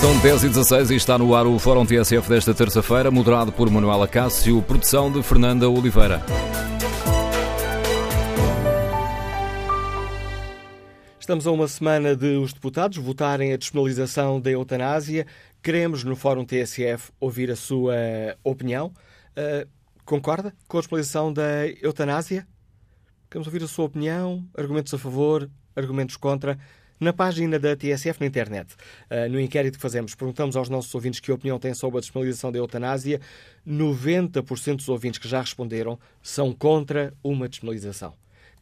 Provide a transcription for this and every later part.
São 10 e 16 e está no ar o Fórum TSF desta terça-feira, moderado por Manuela Cássio, produção de Fernanda Oliveira. Estamos a uma semana de os deputados votarem a despenalização da eutanásia. Queremos, no Fórum TSF, ouvir a sua opinião. Uh, concorda com a despenalização da eutanásia? Queremos ouvir a sua opinião, argumentos a favor, argumentos contra na página da TSF na internet. Uh, no inquérito que fazemos, perguntamos aos nossos ouvintes que opinião têm sobre a despenalização da eutanásia. 90% dos ouvintes que já responderam são contra uma despenalização.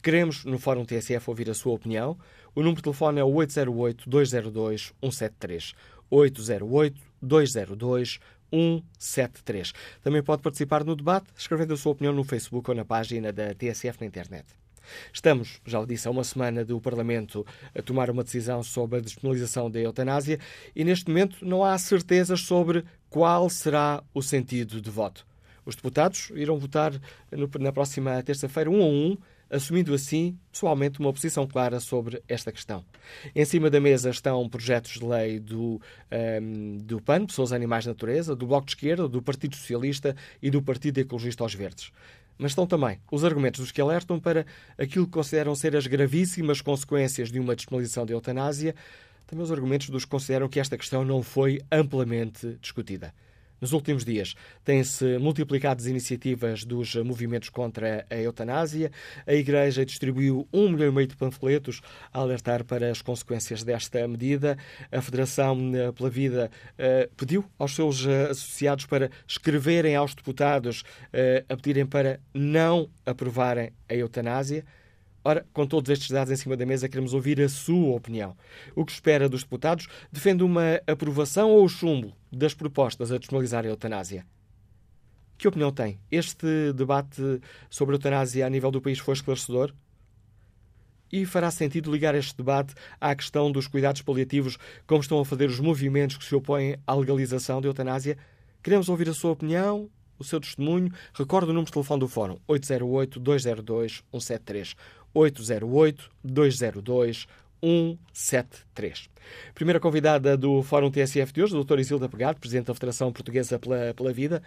Queremos, no Fórum TSF, ouvir a sua opinião. O número de telefone é o 808-202-173. 808-202-173. Também pode participar no debate, escrevendo a sua opinião no Facebook ou na página da TSF na internet. Estamos, já o disse, há uma semana do Parlamento a tomar uma decisão sobre a despenalização da eutanásia e neste momento não há certezas sobre qual será o sentido de voto. Os deputados irão votar na próxima terça-feira, um a um, assumindo assim, pessoalmente, uma posição clara sobre esta questão. Em cima da mesa estão projetos de lei do, um, do PAN, Pessoas, Animais, Natureza, do Bloco de Esquerda, do Partido Socialista e do Partido Ecologista aos Verdes mas estão também os argumentos dos que alertam para aquilo que consideram ser as gravíssimas consequências de uma despenalização da eutanásia, também os argumentos dos que consideram que esta questão não foi amplamente discutida. Nos últimos dias têm-se multiplicado as iniciativas dos movimentos contra a eutanásia. A Igreja distribuiu um milhão e meio de panfletos a alertar para as consequências desta medida. A Federação eh, pela Vida uh, pediu aos seus uh, associados para escreverem aos deputados a pedirem para não aprovarem a eutanásia. Ora, com todos estes dados em cima da mesa, queremos ouvir a sua opinião. O que espera dos deputados? Defende uma aprovação ou chumbo das propostas a despenalizar a eutanásia? Que opinião tem? Este debate sobre a eutanásia a nível do país foi esclarecedor? E fará sentido ligar este debate à questão dos cuidados paliativos, como estão a fazer os movimentos que se opõem à legalização da eutanásia? Queremos ouvir a sua opinião, o seu testemunho. Recorde o número de telefone do Fórum: 808-202-173. 808-202-173. Primeira convidada do Fórum TSF de hoje, a doutora Isilda Pegado, Presidente da Federação Portuguesa pela, pela Vida,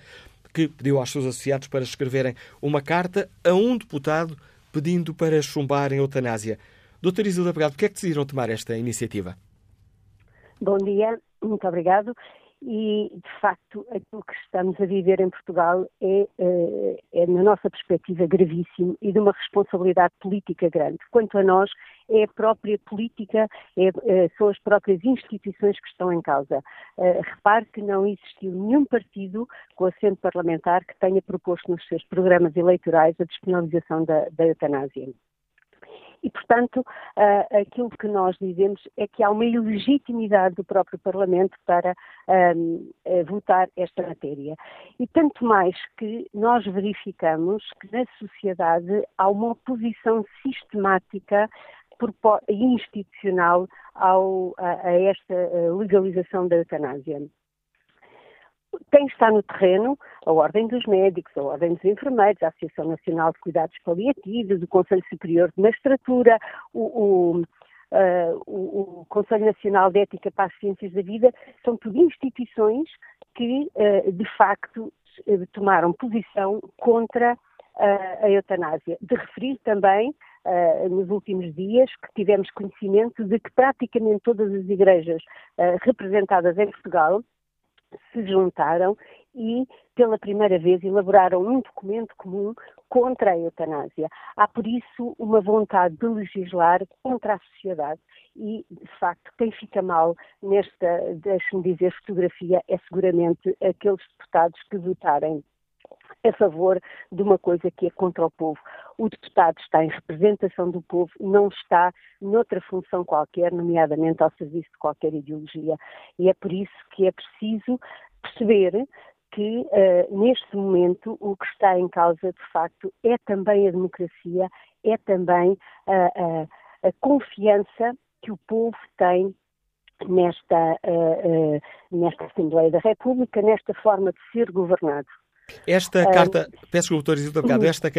que pediu aos seus associados para escreverem uma carta a um deputado pedindo para chumbar em eutanásia. Doutora Isilda Pegado, por que é que decidiram tomar esta iniciativa? Bom dia, muito obrigado e, de facto, aquilo que estamos a viver em Portugal é, eh, é, na nossa perspectiva, gravíssimo e de uma responsabilidade política grande. Quanto a nós, é a própria política, é, é, são as próprias instituições que estão em causa. Uh, repare que não existiu nenhum partido com assento parlamentar que tenha proposto nos seus programas eleitorais a despenalização da, da eutanásia. E, portanto, uh, aquilo que nós dizemos é que há uma ilegitimidade do próprio Parlamento para uh, votar esta matéria. E tanto mais que nós verificamos que na sociedade há uma oposição sistemática institucional ao, a, a, esta legalização da eutanásia. Quem está no terreno, a Ordem dos Médicos, a Ordem dos Enfermeiros, a Associação Nacional de Cuidados Paliativos, o Conselho Superior de Magistratura, o, o, uh, o, Conselho Nacional de Ética para as Ciências da Vida, são tudo instituições que, uh, de facto, tomaram posição contra uh, a eutanásia. De referir também nos últimos dias que tivemos conhecimento de que praticamente todas as igrejas representadas em Portugal se juntaram e, pela primeira vez, elaboraram um documento comum contra a eutanásia. Há, por isso, uma vontade de legislar contra a sociedade e, de facto, quem fica mal nesta, deixe-me dizer, fotografia é seguramente aqueles deputados que votarem a favor de uma coisa que é contra o povo. O deputado está em representação do povo, não está noutra função qualquer, nomeadamente ao serviço de qualquer ideologia. E é por isso que é preciso perceber que uh, neste momento o que está em causa de facto é também a democracia, é também a confiança que o povo tem nesta, nesta Assembleia da República, nesta forma de ser governado. Esta carta, peço desculpa, doutor Isildo esta,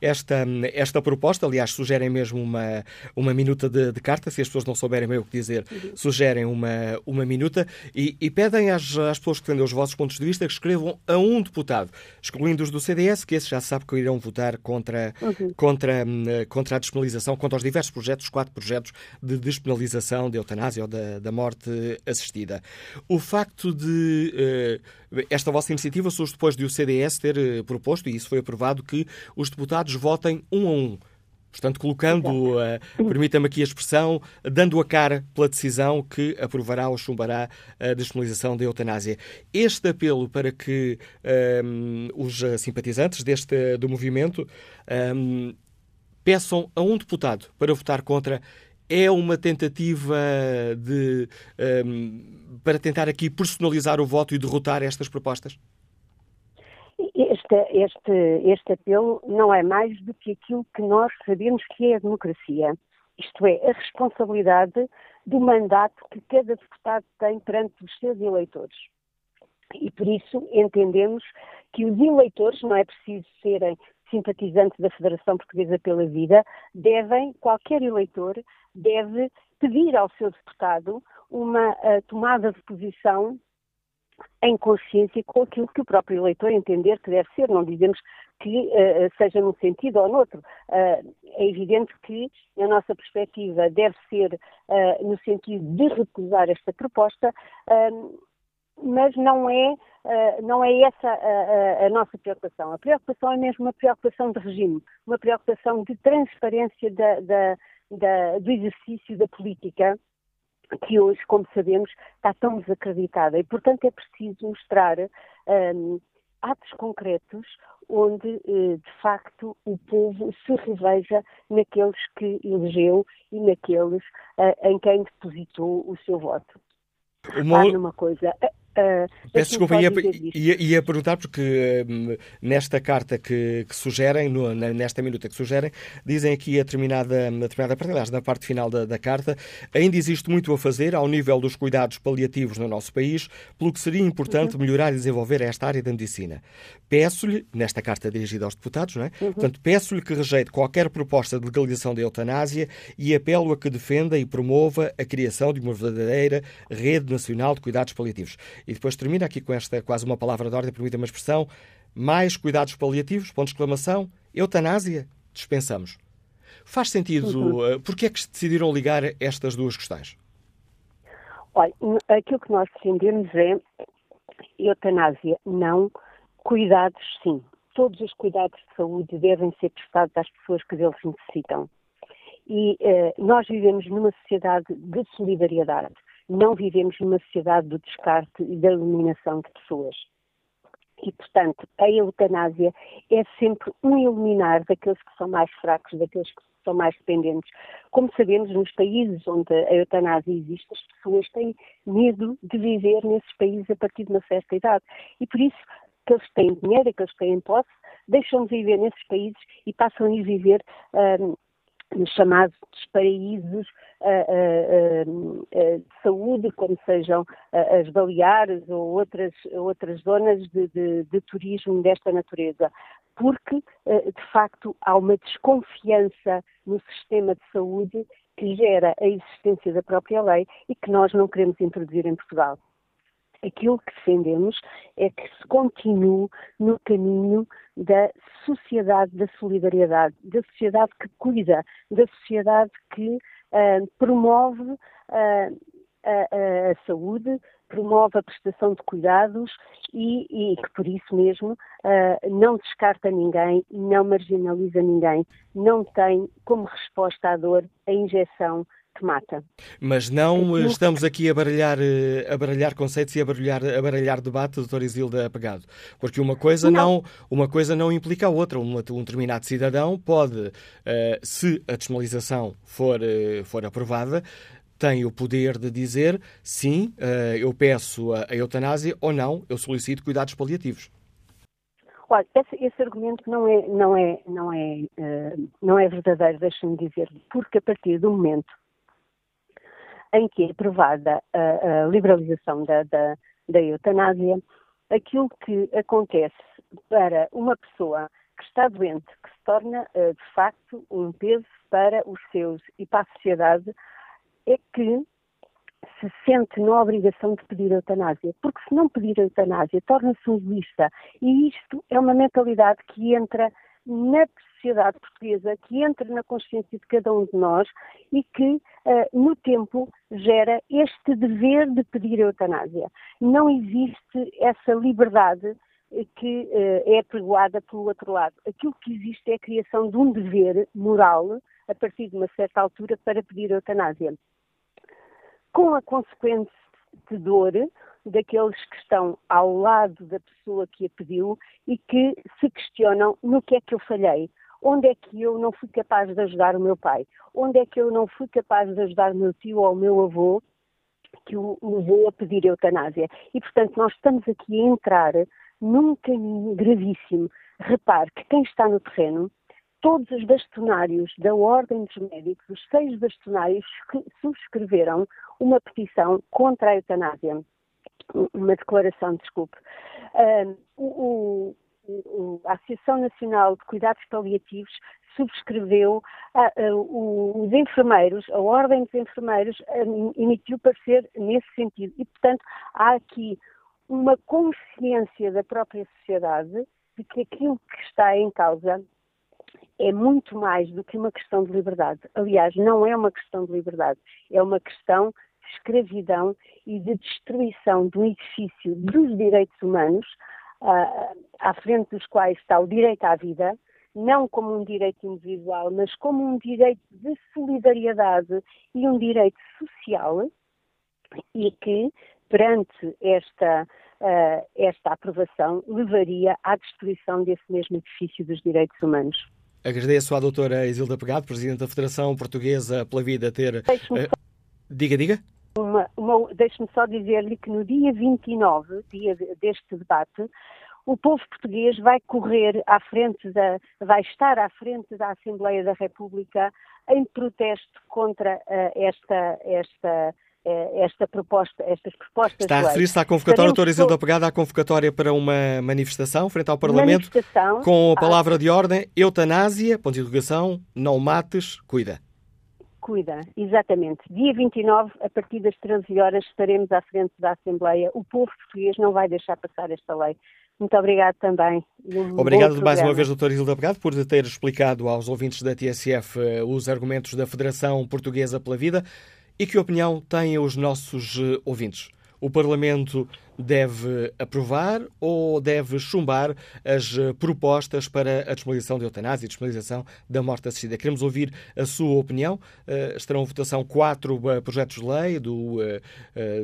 esta, esta proposta, aliás, sugerem mesmo uma, uma minuta de, de, carta, se as pessoas não souberem bem o que dizer, sugerem uma, uma minuta e, e pedem às, às pessoas que defendem os vossos pontos de vista que escrevam a um deputado, excluindo os do CDS, que esses já sabe que irão votar contra, uhum. contra, contra a despenalização, contra os diversos projetos, os quatro projetos de despenalização de eutanásia ou da, da morte assistida. O facto de uh, esta vossa iniciativa surge depois de o CDS ter uh, proposto, e isso foi aprovado, que os deputados votem um a um. Portanto, colocando, uh, permita-me aqui a expressão, dando a cara pela decisão que aprovará ou chumbará a despenalização da eutanásia. Este apelo para que um, os simpatizantes deste, do movimento um, peçam a um deputado para votar contra é uma tentativa de, um, para tentar aqui personalizar o voto e derrotar estas propostas? Este, este, este apelo não é mais do que aquilo que nós sabemos que é a democracia. Isto é, a responsabilidade do mandato que cada deputado tem perante os seus eleitores. E por isso entendemos que os eleitores, não é preciso serem simpatizantes da Federação Portuguesa pela Vida, devem, qualquer eleitor, deve pedir ao seu deputado uma uh, tomada de posição em consciência com aquilo que o próprio eleitor entender que deve ser. Não dizemos que uh, seja num sentido ou noutro. Uh, é evidente que a nossa perspectiva deve ser uh, no sentido de recusar esta proposta, mas não é, não é essa a, a, a, nossa preocupação. A preocupação é mesmo uma preocupação de regime, uma preocupação de transparência da, da, da, do exercício da política que hoje, como sabemos, está tão desacreditada. E, portanto, é preciso mostrar um, atos concretos onde, eh, de facto, o povo se reveja naqueles que elegeu e naqueles uh, em quem depositou o seu voto. Uma... Há coisa, Uh, Peço desculpa, ia, ia, ia, perguntar, porque um, nesta carta que, que sugerem, no, nesta minuta que sugerem, dizem aqui a determinada, a determinada parte, aliás, na parte final da, da, carta, ainda existe muito a fazer ao nível dos cuidados paliativos no nosso país, pelo que seria importante uhum. melhorar e desenvolver esta área da medicina. Peço-lhe, nesta carta dirigida aos deputados, não é? Uhum. Portanto, peço-lhe que rejeite qualquer proposta de legalização da eutanásia e apelo a que defenda e promova a criação de uma verdadeira rede nacional de cuidados paliativos. E depois termina aqui com esta quase uma palavra de ordem, permita uma expressão, mais cuidados paliativos, ponto de exclamação, eutanásia, dispensamos. Faz sentido, uhum. uh, porque é que decidiram ligar estas duas questões? Olha, aquilo que nós defendemos é eutanásia não, cuidados sim. Todos os cuidados de saúde devem ser prestados às pessoas que deles necessitam. E uh, nós vivemos numa sociedade de solidariedade não vivemos numa sociedade do descarte e da eliminação de pessoas. E, portanto, a eutanásia é sempre um eliminar daqueles que são mais fracos, daqueles que são mais dependentes. Como sabemos, nos países onde a eutanásia existe, as pessoas têm medo de viver nesses países a partir de uma certa idade. E por isso, aqueles que têm dinheiro, aqueles que têm posse, deixam de viver nesses países e passam a viver um, nos chamados paraísos uh, uh, uh, de saúde, como sejam as Baleares ou outras, outras zonas de, de, de turismo desta natureza. Porque, de facto, há uma desconfiança no sistema de saúde que gera a existência da própria lei e que nós não queremos introduzir em Portugal aquilo que defendemos é que se continue no caminho da sociedade da solidariedade, da sociedade que cuida, da sociedade que uh, promove uh, a, a, saúde, promove a prestação de cuidados e, e que por isso mesmo uh, não descarta ninguém, não marginaliza ninguém, não tem como resposta à dor a injeção que mata. Mas não estamos aqui a baralhar, eh, a baralhar conceitos e a baralhar, a baralhar debate, doutor Isilda Apagado. Porque uma coisa não, não uma coisa não implica a outra. Um, um determinado cidadão pode, uh, se a desmalização for, for aprovada, tem o poder de dizer sim, eu peço a, a eutanásia ou não, eu solicito cuidados paliativos. Olha, esse, esse, argumento não é, não é, não é, uh, não é verdadeiro, deixem-me dizer, porque a partir do momento em que é aprovada a, a liberalização da, da, da eutanásia, aquilo que acontece para uma pessoa que está doente, que se torna uh, de facto um peso para os seus e para a sociedade, é que se sente na obrigação de pedir eutanásia, porque se não pedir eutanásia torna-se um egoísta e isto é uma mentalidade que entra na sociedade portuguesa, que entra na consciência de cada um de nós e que, uh, no tempo, gera este dever de pedir eutanásia. Não existe essa liberdade que uh, é apregoada pelo outro lado. Aquilo que existe é a criação de um dever moral, a partir de uma certa altura, para pedir eutanásia. Com a consequente dor daqueles que estão ao lado da pessoa que a pediu e que se questionam no que é que eu falhei, onde é que eu não fui capaz de ajudar o meu pai, onde é que eu não fui capaz de ajudar o meu tio ou o meu avô que o levou a pedir eutanásia. E, portanto, nós estamos aqui a entrar num caminho gravíssimo. Repare que quem está no terreno, todos os bastonários da Ordem dos Médicos, os seis bastonários subscreveram uma petição contra a eutanásia. Uma declaração, desculpe. O, o, a Associação Nacional de Cuidados Paliativos subscreveu, os enfermeiros, a Ordem dos Enfermeiros emitiu parecer nesse sentido. E, portanto, há aqui uma consciência da própria sociedade de que aquilo que está em causa é muito mais do que uma questão de liberdade. Aliás, não é uma questão de liberdade, é uma questão de escravidão e de destruição de um edifício dos direitos humanos, uh, à frente dos quais está o direito à vida, não como um direito individual, mas como um direito de solidariedade e um direito social, e que perante esta, uh, esta aprovação, levaria à destruição desse mesmo edifício dos direitos humanos. Agradeço à doutora Isilda Pegado, Presidente da Federação Portuguesa pela Vida, ter... Uh, diga, diga. Deixe-me só dizer-lhe que no dia 29, dia deste debate, o povo português vai correr à frente da, vai estar à frente da Assembleia da República em protesto contra uh, esta, esta eh, esta proposta, estas propostas. Está a referir-se à convocatória, doutora Isilda Pegada, à convocatória para uma manifestação frente ao Parlamento com a palavra ah, de ordem eutanásia, ponto de interrogação, não mates, cuida. Cuida, exatamente. Dia 29, a partir das 13 horas, estaremos à frente da Assembleia. O povo português não vai deixar passar esta lei. Muito obrigado também. Um obrigado mais uma vez, doutora Isilda Pegado, por ter explicado aos ouvintes da TSF eh, os argumentos da Federação Portuguesa pela Vida. E que opinião têm os nossos eh, ouvintes? O Parlamento deve aprovar ou deve chumbar as eh, propostas para a disponibilização de eutanásia e disponibilização da morte assistida? Queremos ouvir a sua opinião. Uh, estarão em votação quatro uh, projetos de lei do,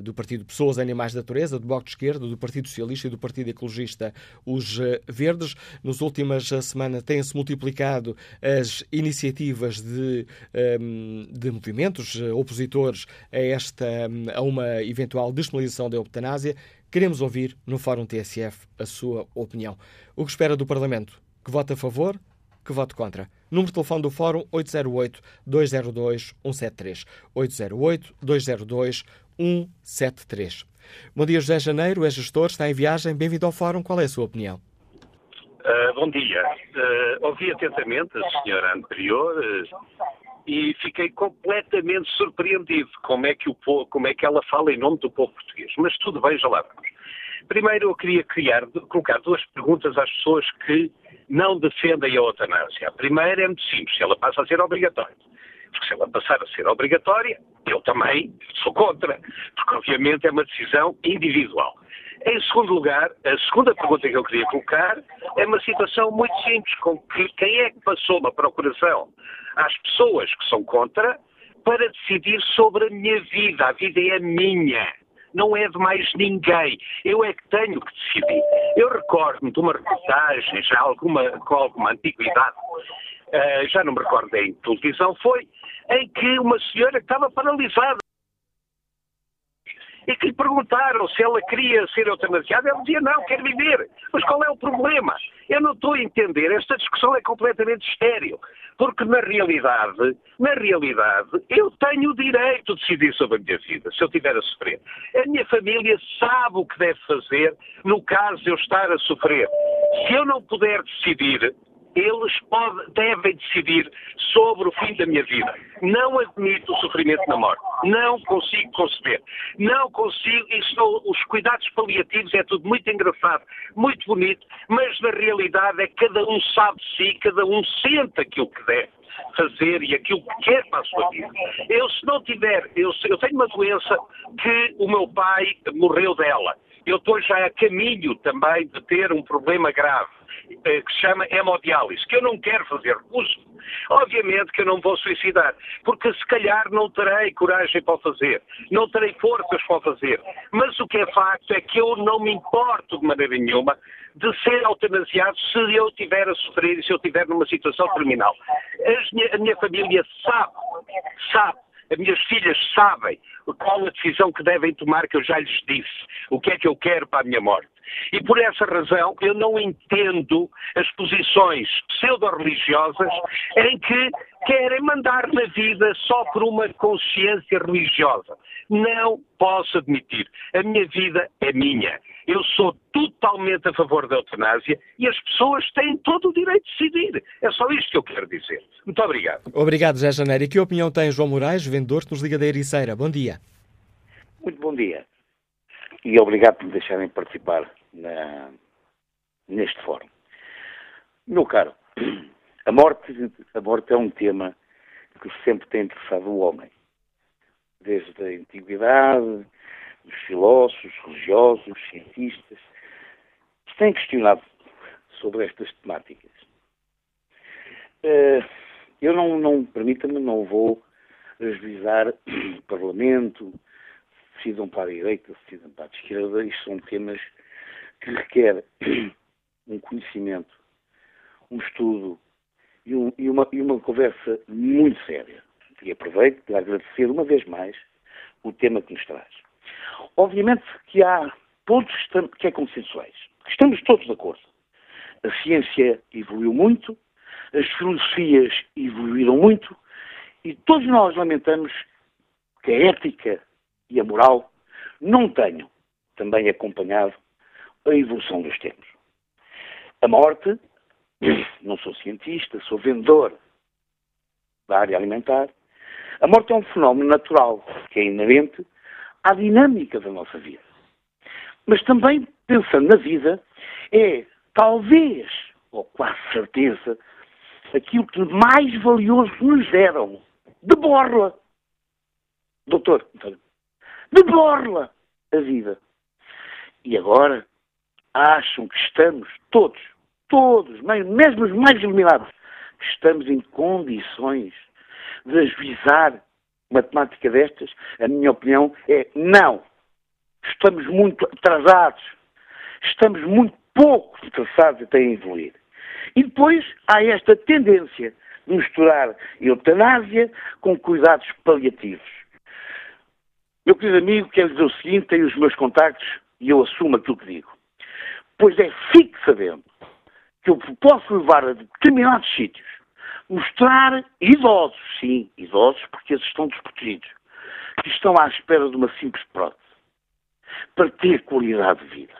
do Partido Pessoas, Animais da Natureza, do Bloco de Esquerda, do Partido Socialista e do Partido Ecologista, os Verdes. Nas últimas semanas têm-se multiplicado as iniciativas de, de movimentos opositores a, esta, a uma eventual disponibilização da eutanásia. Queremos ouvir no Fórum TSF a sua opinião. O que espera do Parlamento? Que vote a favor? Que vote contra? Número de telefone do Fórum 808-202-173. 808-202-173. Bom dia, José Janeiro, é gestor, está em viagem. Bem-vindo ao Fórum. Qual é a sua opinião? Uh, bom dia. Uh, ouvi atentamente a senhora anterior uh, e fiquei completamente surpreendido como é, que o povo, como é que ela fala em nome do povo português. Mas tudo bem, já lá. Primeiro, eu queria criar, colocar duas perguntas às pessoas que não defendem a eutanásia. A primeira é muito simples, ela passa a ser obrigatória. Porque se ela passar a ser obrigatória, eu também sou contra, porque obviamente é uma decisão individual. Em segundo lugar, a segunda pergunta que eu queria colocar é uma situação muito simples, com que quem é que passou uma procuração às pessoas que são contra para decidir sobre a minha vida. A vida é minha. Não é de mais ninguém. Eu é que tenho que decidir. Eu recordo-me de uma reportagem, já alguma, com alguma antiguidade, uh, já não me recordo em televisão foi, em que uma senhora estava paralisada e que lhe perguntaram se ela queria ser eutanasiada, ela dizia não, quero viver. Mas qual é o problema? Eu não estou a entender, esta discussão é completamente estéril, porque na realidade, na realidade, eu tenho o direito de decidir sobre a minha vida, se eu estiver a sofrer. A minha família sabe o que deve fazer no caso de eu estar a sofrer. Se eu não puder decidir, eles podem, devem decidir sobre o fim da minha vida. Não admito o sofrimento na morte. Não consigo conceber. Não consigo. Isso, os cuidados paliativos é tudo muito engraçado, muito bonito, mas na realidade é que cada um sabe de si, cada um sente aquilo que deve fazer e aquilo que quer para a sua vida. Eu, se não tiver, eu, eu tenho uma doença que o meu pai morreu dela. Eu estou já a caminho também de ter um problema grave que se chama hemodiálise, que eu não quero fazer uso. Obviamente que eu não vou suicidar, porque se calhar não terei coragem para o fazer, não terei forças para o fazer. Mas o que é facto é que eu não me importo de maneira nenhuma de ser eutanasiado se eu estiver a sofrer e se eu estiver numa situação terminal. A minha família sabe, sabe as minhas filhas sabem qual a decisão que devem tomar, que eu já lhes disse, o que é que eu quero para a minha morte. E por essa razão eu não entendo as posições pseudo-religiosas em que querem mandar na vida só por uma consciência religiosa. Não posso admitir. A minha vida é minha. Eu sou totalmente a favor da eutanásia e as pessoas têm todo o direito de decidir. É só isto que eu quero dizer. Muito obrigado. Obrigado, Zé Janeiro. E que opinião tem João Moraes, vendedor que nos liga da Ericeira? Bom dia. Muito bom dia. E obrigado por me deixarem participar na, neste fórum. Meu caro, a morte, a morte é um tema que sempre tem interessado o homem. Desde a antiguidade, os filósofos, religiosos, cientistas, têm questionado sobre estas temáticas. Eh, eu não, não permita-me, não vou ajuizar o Parlamento, decidam para a direita, decidam para a esquerda, isto são temas que requer um conhecimento, um estudo e, um, e, uma, e uma conversa muito séria. E aproveito para agradecer uma vez mais o tema que nos traz. Obviamente que há pontos que é consensuais. Estamos todos de acordo. A ciência evoluiu muito, as filosofias evoluíram muito e todos nós lamentamos que a ética e a moral não tenham também acompanhado a evolução dos tempos. A morte, não sou cientista, sou vendedor da área alimentar, a morte é um fenómeno natural que é inerente à dinâmica da nossa vida. Mas também, pensando na vida, é talvez, ou quase certeza, aquilo que mais valioso nos deram. De borla. Doutor, de borla a vida. E agora acham que estamos todos, todos, mesmo os mais iluminados, que estamos em condições de ajuizar uma temática destas? A minha opinião é não. Estamos muito atrasados. Estamos muito pouco interessados até em evoluir. E depois há esta tendência de misturar eutanásia com cuidados paliativos. Meu querido amigo, quero dizer o seguinte, tenho os meus contactos e eu assumo aquilo que digo. Pois é, fique sabendo que eu posso levar a determinados sítios mostrar idosos, sim, idosos, porque eles estão desprotegidos, que estão à espera de uma simples prótese, para ter qualidade de vida.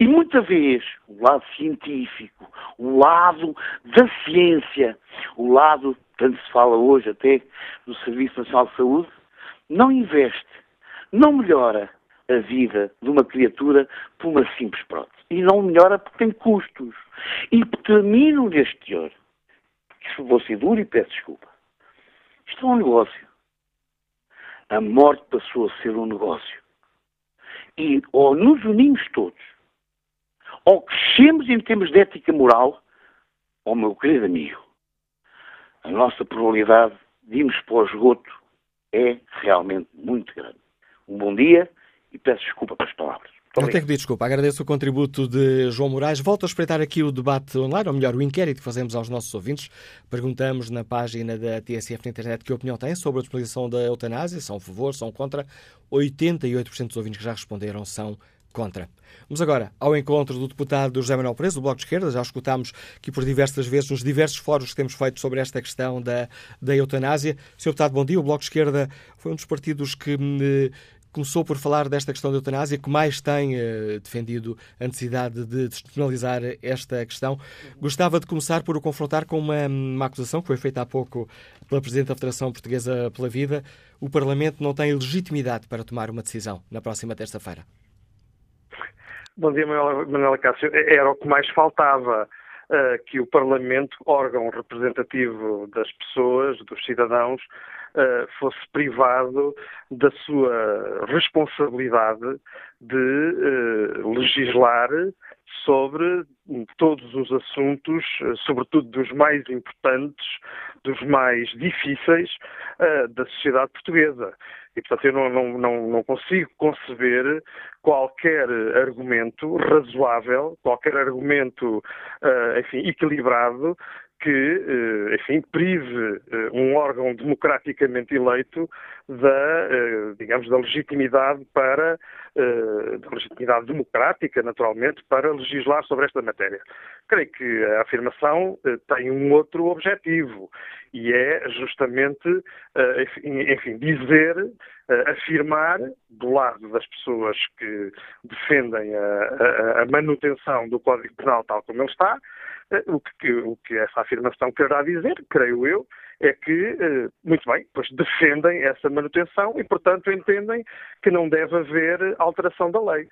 E muita vez o lado científico, o lado da ciência, o lado, tanto se fala hoje até do Serviço Nacional de Saúde, não investe, não melhora a vida de uma criatura por uma simples prótese. E não melhora porque tem custos. E termino neste teor vou ser duro e peço desculpa. Isto é um negócio. A morte passou a ser um negócio. E ou nos unimos todos, ou crescemos em termos de ética moral, ou, meu querido amigo, a nossa probabilidade de irmos para o esgoto é realmente muito grande. Um bom dia e peço desculpa pelas palavras. Não tenho que pedir desculpa. Agradeço o contributo de João Moraes. Volto a espreitar aqui o debate online, ou melhor, o inquérito que fazemos aos nossos ouvintes. Perguntamos na página da TSF na internet que opinião têm sobre a utilização da eutanásia. São a favor, são contra. 88% dos ouvintes que já responderam são contra. Vamos agora ao encontro do deputado José Manuel Preso, do Bloco de Esquerda. Já escutámos aqui por diversas vezes nos diversos fóruns que temos feito sobre esta questão da, da eutanásia. Sr. Deputado, bom dia. O Bloco de Esquerda foi um dos partidos que hum, começou por falar desta questão da eutanásia, que mais tem uh, defendido a necessidade de despenalizar esta questão. Gostava de começar por o confrontar com uma, uma acusação que foi feita há pouco pela Presidente da Federação Portuguesa pela Vida. O Parlamento não tem legitimidade para tomar uma decisão na próxima terça-feira. Bom dia, Manuela Cássio. Era o que mais faltava. Uh, que o Parlamento, órgão representativo das pessoas, dos cidadãos, uh, fosse privado da sua responsabilidade de uh, legislar sobre todos os assuntos, sobretudo dos mais importantes, dos mais difíceis da sociedade portuguesa. E, portanto, eu não, não, não, não, consigo conceber qualquer argumento razoável, qualquer argumento, uh, enfim, equilibrado que, eh, enfim, prive eh, um órgão democraticamente eleito da, digamos, da legitimidade para, da legitimidade democrática, naturalmente, para legislar sobre esta matéria. Creio que a afirmação tem um outro objetivo e é justamente, enfim, dizer, afirmar do lado das pessoas que defendem a, a manutenção do Código Penal tal como ele está, eh, o que, o que essa afirmação quererá dizer, creio eu, é que, eh, muito bem, pois defendem essa manutenção e, portanto, entendem que não deve haver alteração da lei.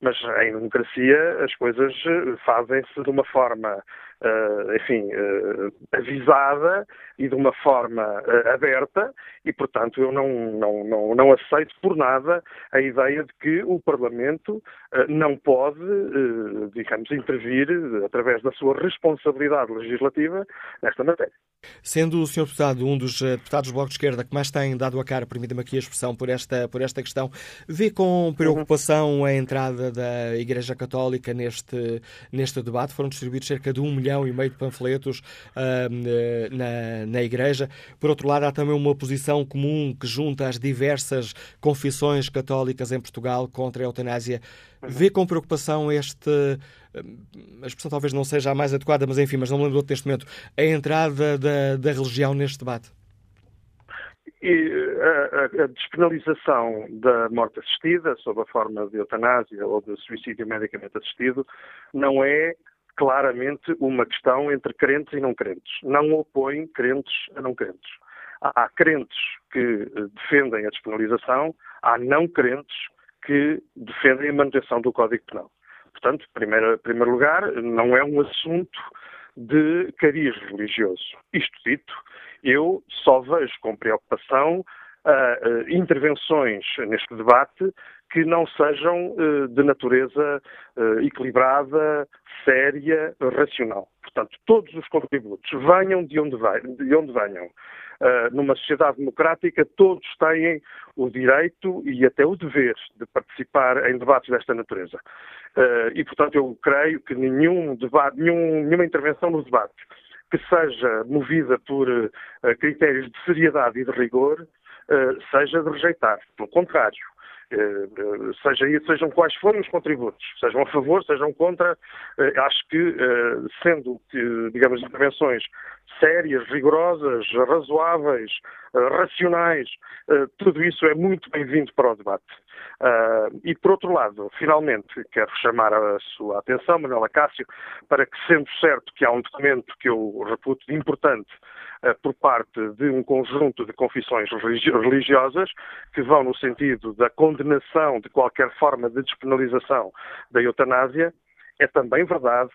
Mas em democracia as coisas eh, fazem-se de uma forma enfim, avisada e de uma forma uh, aberta e, portanto, eu não, não, não, não, aceito por nada a ideia de que o Parlamento não pode, digamos, intervir através da sua responsabilidade legislativa nesta matéria. Sendo o Sr. Deputado um dos deputados do Bloco de Esquerda que mais tem dado a cara, permita-me aqui a expressão, por esta, por esta questão, vê com preocupação uhum. a entrada da Igreja Católica neste, neste debate? Foram distribuídos cerca de um milhão e meio de panfletos uh, na, na Igreja. Por outro lado, há também uma posição comum que junta as diversas confissões católicas em Portugal contra a eutanásia. Vê com preocupação este. A expressão talvez não seja a mais adequada, mas enfim, mas não me lembro neste momento, a entrada da, da religião neste debate. E a, a, despenalização da morte assistida, sob a forma de eutanásia ou de suicídio medicamente assistido, não é claramente uma questão entre crentes e não crentes. Não opõe crentes a não crentes. Há, crentes que eh, defendem a despenalização, há não crentes que defendem a manutenção do Código Penal. Portanto, em primeiro, lugar, não é um assunto de cariz religioso. Isto dito, eu só vejo com preocupação uh, intervenções neste debate que não sejam uh, de natureza equilibrada, séria, racional. Portanto, todos os contributos venham de onde, venham. Uh, numa sociedade democrática, todos têm o direito e até o dever de participar em debates desta natureza. E, portanto, eu creio que nenhum debate, nenhum, nenhuma intervenção no debate que seja movida por critérios de seriedade e de rigor seja de rejeitar. Pelo contrário, eh, seja, sejam quais forem os contributos, sejam a favor, sejam contra, eh, acho que, eh, sendo, digamos, intervenções sérias, rigorosas, razoáveis, racionais, tudo isso é muito bem-vindo para o debate. E, por outro lado, finalmente, quero chamar a sua atenção, Manuela Cássio, para que, sendo certo que há um documento que eu reputo importante eh, por parte de um conjunto de confissões religiosas que vão no sentido da condenação de qualquer forma de despenalização da eutanásia, é também verdade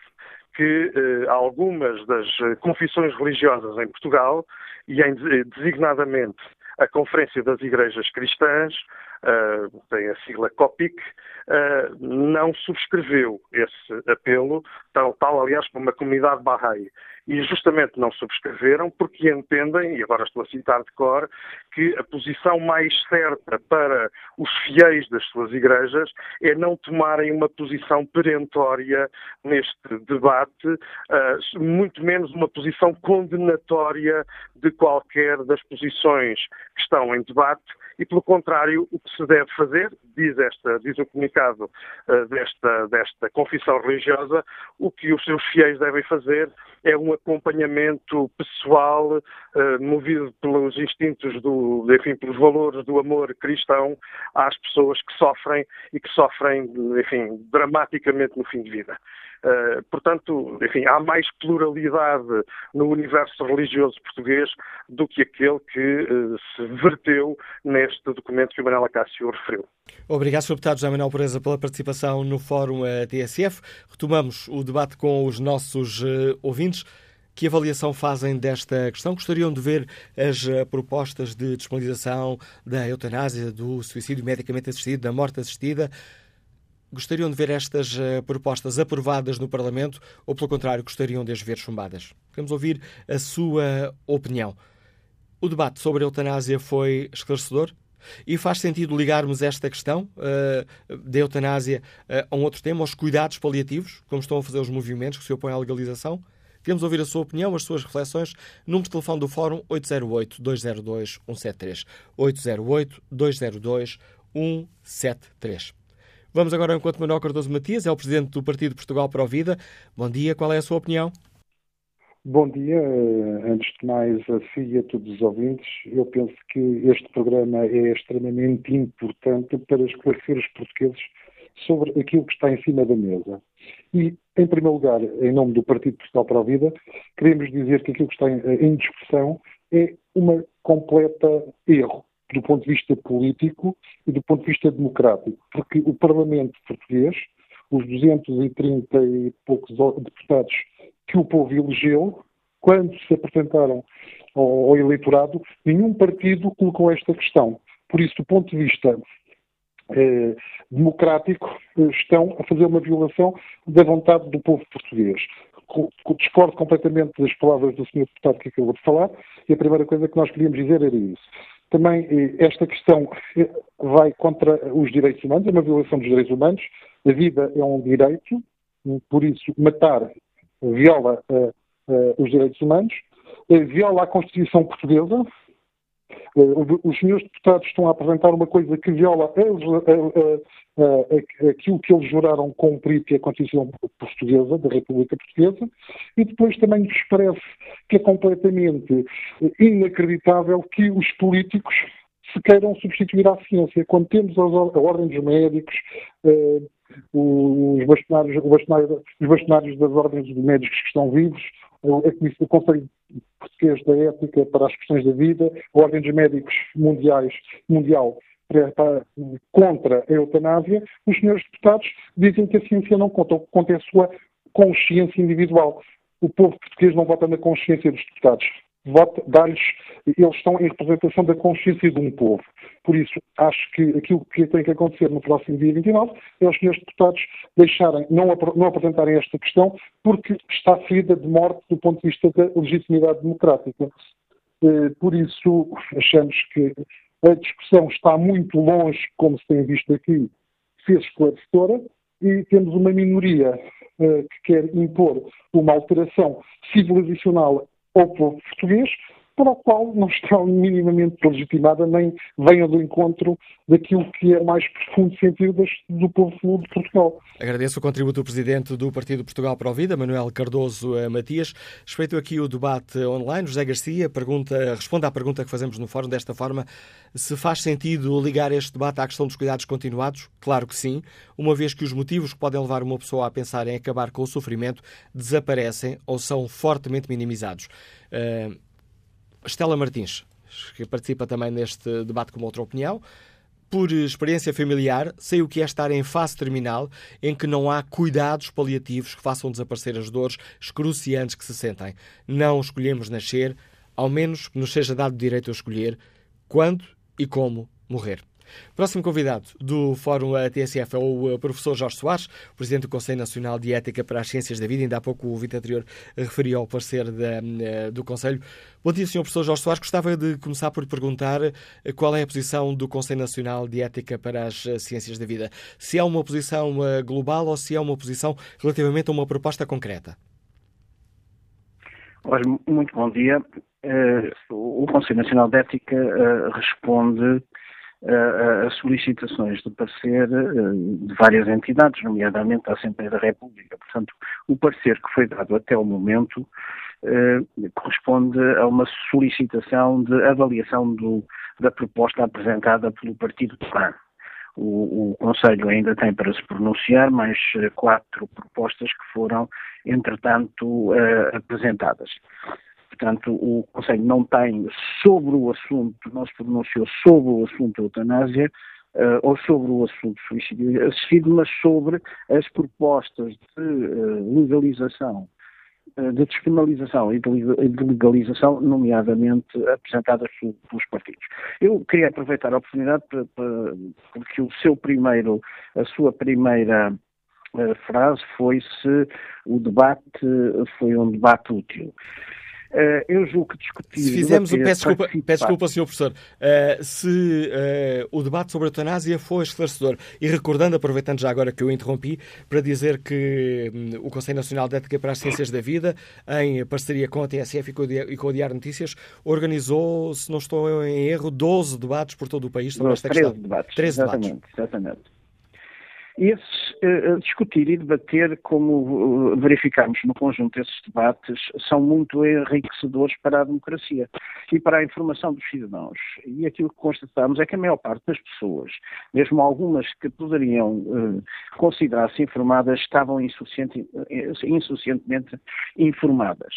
que eh, algumas das confissões religiosas em Portugal, e em, designadamente a Conferência das Igrejas Cristãs, uh, tem a sigla COPIC, não subscreveu esse apelo, tal, tal aliás como a comunidade Bahá'í. E justamente não subscreveram porque entendem, e agora estou a citar de cor, que a posição mais certa para os fiéis das suas igrejas é não tomarem uma posição perentória neste debate, uh, muito menos uma posição condenatória de qualquer das posições que estão em debate. E, pelo contrário, o que se deve fazer, diz, esta, diz o comunicado uh, desta, desta confissão religiosa, o que os seus fiéis devem fazer é um acompanhamento pessoal, uh, movido pelos instintos, do, enfim, pelos valores do amor cristão às pessoas que sofrem e que sofrem, enfim, dramaticamente no fim de vida. Uh, portanto, enfim, há mais pluralidade no universo religioso português do que aquele que uh, se verteu neste documento que o Manuel Acácio referiu. Obrigado, Sr. Deputado José Manuel Pereza, pela participação no Fórum TSF. Retomamos o debate com os nossos uh, ouvintes. Que avaliação fazem desta questão? Gostariam de ver as propostas de disponibilização da eutanásia, do suicídio medicamente assistido, da morte assistida? Gostariam de ver estas uh, propostas aprovadas no Parlamento ou, pelo contrário, gostariam de as ver chumbadas? Queremos ouvir a sua opinião. O debate sobre a eutanásia foi esclarecedor? E faz sentido ligarmos esta questão uh, da eutanásia uh, a um outro tema, aos cuidados paliativos, como estão a fazer os movimentos que se opõem à legalização? Queremos ouvir a sua opinião, as suas reflexões. Número de telefone do Fórum 808-202-173. 808-202-173. Vamos agora ao encontro Manuel Cardoso Matias, é o presidente do Partido Portugal para a Vida. Bom dia, qual é a sua opinião? Bom dia, eh, antes de mais a si e a todos os ouvintes. Eu penso que este programa é extremamente importante para esclarecer os portugueses sobre aquilo que está em cima da mesa. E, em primeiro lugar, em nome do Partido Portugal para a Vida, queremos dizer que aquilo que está em discussão é uma completa erro do ponto de vista político e do ponto de vista democrático, porque o Parlamento português, os 230 e poucos deputados que o povo elegeu, quando se apresentaram ao, ao eleitorado, nenhum partido colocou esta questão. Por isso, do ponto de vista eh, democrático, eh, estão a fazer uma violação da vontade do povo português. Discordo completamente das palavras do Sr. Deputado que acabou de falar, e a primeira coisa que nós queríamos dizer era isso. Também eh, esta questão eh, vai contra os direitos humanos, é uma violação dos direitos humanos. A vida é um direito, por isso matar viola uh, uh, os direitos humanos, viola a Constituição Portuguesa. Os senhores deputados estão a apresentar uma coisa que viola aquilo que eles juraram cumprir, que é a Constituição Portuguesa, da República Portuguesa, e depois também nos parece que é completamente inacreditável que os políticos se queiram substituir à ciência. Quando temos a, Ordem dos Médicos, eh, os, bastonários, os bastonários das Ordens dos Médicos que estão vivos, o Conselho Português da Ética para as Questões da Vida, a Ordem dos Médicos Mundiais, Mundial para, contra a eutanásia, os senhores deputados dizem que a ciência não conta, o que conta é a sua consciência individual. O povo português não vota na consciência dos deputados. Vota, dá-lhes, eles estão em representação da consciência de um povo. Por isso, acho que aquilo que tem que acontecer no próximo dia 29 é os senhores deputados deixarem, não, não apresentarem esta questão, porque está ferida de morte do ponto de vista da legitimidade democrática. Eh, por isso, achamos que a discussão está muito longe, como se tem visto aqui, ser esclarecedora, e temos uma minoria uh, que quer impor uma alteração civilizacional ao povo português, para o qual não está minimamente legitimada, nem venha do encontro daquilo que é o mais profundo sentido do povo de Portugal. Agradeço o contributo do Presidente do Partido Portugal para a Vida, Manuel Cardoso eh, Matias. Respeito aqui o debate online. José Garcia pergunta, responde à pergunta que fazemos no fórum desta forma: se faz sentido ligar este debate à questão dos cuidados continuados? Claro que sim, uma vez que os motivos que podem levar uma pessoa a pensar em acabar com o sofrimento desaparecem ou são fortemente minimizados. Uh, Estela Martins, que participa também neste debate com outra opinião. Por experiência familiar, sei o que é estar em fase terminal em que não há cuidados paliativos que façam desaparecer as dores excruciantes que se sentem. Não escolhemos nascer, ao menos que nos seja dado direito a escolher quando e como morrer. Próximo convidado do Fórum TSF é o professor Jorge Soares, presidente do Conselho Nacional de Ética para as Ciências da Vida. Ainda há pouco o vídeo anterior referiu ao parecer de, do Conselho. Bom dia, Sr. Professor Jorge Soares. Gostava de começar por perguntar qual é a posição do Conselho Nacional de Ética para as Ciências da Vida. Se é uma posição global ou se é uma posição relativamente a uma proposta concreta. Muito bom dia. O Conselho Nacional de Ética responde uh, a solicitações de parecer de várias entidades, nomeadamente a Assembleia da República. Portanto, o parecer que foi dado até o momento corresponde a uma solicitação de avaliação do, da proposta apresentada pelo Partido PAN. O, o, Conselho ainda tem para se pronunciar mais quatro propostas que foram, entretanto, apresentadas. Portanto, o Conselho não tem sobre o assunto, não se pronunciou sobre o assunto eutanásia, Uh, ou sobre o assunto suicídio assistido, mas sobre as propostas de uh, legalização, uh, de despenalização e de legalização, nomeadamente apresentadas pelos partidos. Eu queria aproveitar a oportunidade para, para, porque o seu primeiro, a sua primeira frase foi se o debate foi um debate útil. Uh, eu julgo que discutir. Se fizemos o. Peço desculpa, peço desculpa, Sr. Professor. Uh, se uh, o debate sobre a eutanásia foi esclarecedor. E recordando, aproveitando já agora que eu interrompi, para dizer que um, o Conselho Nacional de Ética para as Ciências da Vida, em parceria com a TSF e com, e com o Diário Notícias, organizou, se não estou em erro, 12 debates por todo o país sobre esta 13 questão. Debates, 13 exatamente, debates. Exatamente esses, uh, discutir e debater, como uh, verificamos no conjunto desses debates, são muito enriquecedores para a democracia e para a informação dos cidadãos. E aquilo que constatamos é que a maior parte das pessoas, mesmo algumas que poderiam uh, considerar-se informadas, estavam insuficiente, insuficientemente informadas.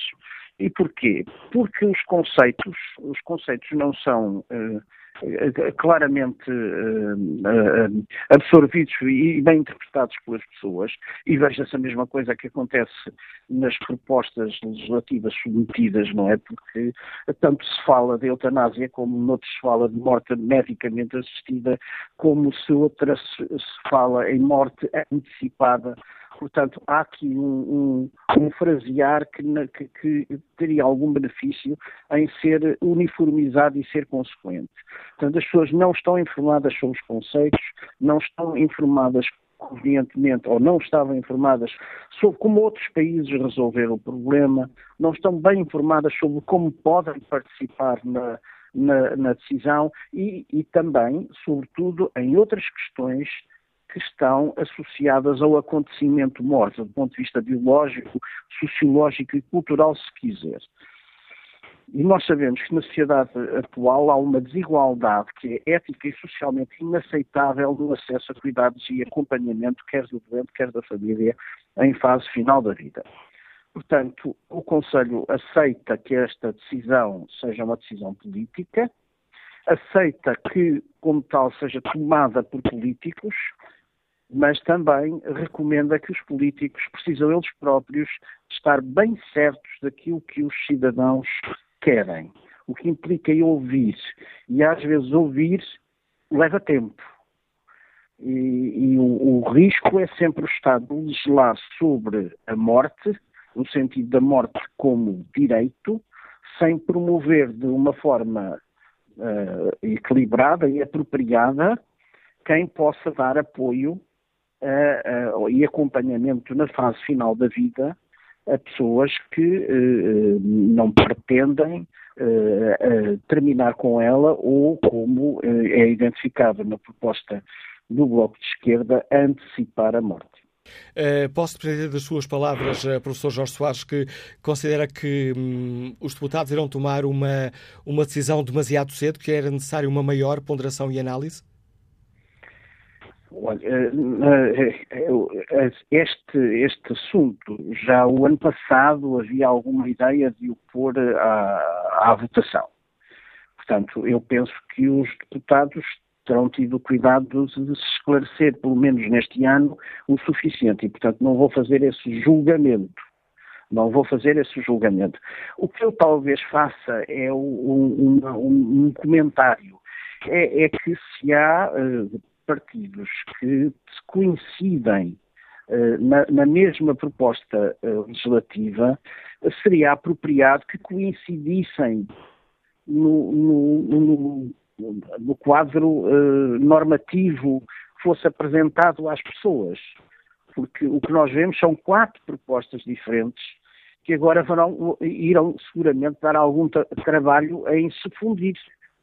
E porquê? Porque os conceitos, os conceitos não são eh, claramente uh, absorvidos e bem interpretados pelas pessoas, e veja-se a mesma coisa que acontece nas propostas legislativas submetidas, não é? Porque tanto se fala de eutanásia como noutros se fala de morte medicamente assistida, como se outra se fala em morte antecipada Portanto, há aqui um, um, um frasear que, que, que, teria algum benefício em ser uniformizado e ser consequente. Portanto, as pessoas não estão informadas sobre os conceitos, não estão informadas convenientemente ou não estavam informadas sobre como outros países resolveram o problema, não estão bem informadas sobre como podem participar na, na, na decisão e, e também, sobretudo, em outras questões que estão associadas ao acontecimento morte, do ponto de vista biológico, sociológico e cultural, se quiser. E nós sabemos que na sociedade atual há uma desigualdade que é ética e socialmente inaceitável no acesso a cuidados e acompanhamento, quer do doente, quer da família, em fase final da vida. Portanto, o Conselho aceita que esta decisão seja uma decisão política, aceita que, como tal, seja tomada por políticos, mas também recomenda que os políticos precisam eles próprios estar bem certos daquilo que os cidadãos querem, o que implica ouvir. E às vezes ouvir leva tempo. E, e o, o, risco é sempre o Estado legislar sobre a morte, no sentido da morte como direito, sem promover de uma forma uh, equilibrada e apropriada quem possa dar apoio uh, e acompanhamento na fase final da vida a pessoas que uh, não pretendem terminar com ela ou, como é identificado na proposta do Bloco de Esquerda, antecipar a morte. Posso depender das suas palavras, professor Jorge Soares, que considera que um, os deputados irão tomar uma, uma decisão demasiado cedo, que era necessário uma maior ponderação e análise? Olha, eh, eh, eh, este, este assunto, já o ano passado havia alguma ideia de o pôr à, à votação. Portanto, eu penso que os deputados terão tido cuidado de se esclarecer, pelo menos neste ano, o suficiente. E, portanto, não vou fazer esse julgamento. Não vou fazer esse julgamento. O que eu talvez faça é um, um, um comentário é, é que se há uh, partidos que coincidem uh, na, na, mesma proposta uh, legislativa, seria apropriado que coincidissem no, no, no, no quadro normativo que fosse apresentado às pessoas. Porque o que nós vemos são quatro propostas diferentes que agora irão seguramente dar algum trabalho em se fundir.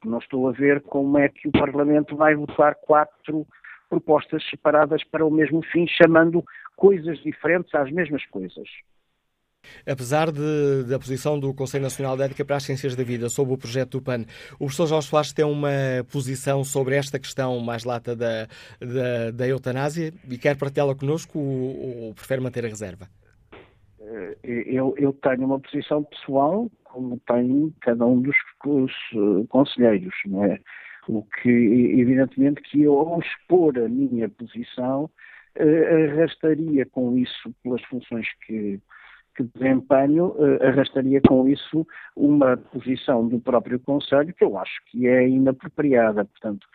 Não estou a ver como é que o Parlamento vai votar quatro propostas separadas para o mesmo fim, chamando coisas diferentes às mesmas coisas. Apesar de, da posição do Conselho Nacional de Ética para as Ciências da Vida sobre o projeto do PAN, o professor Jorge Soares tem uma posição sobre esta questão mais lata da, da, da eutanásia e quer partilhá-la connosco ou, ou prefere manter a reserva? Eh, eu, eu, tenho uma posição pessoal, como tem cada um dos, dos uh, conselheiros, não é? O que, evidentemente, que eu, ao expor a minha posição, uh, arrastaria com isso, pelas funções que, que desempenho, uh, arrastaria com isso uma posição do próprio Conselho que eu acho que é inapropriada. Portanto,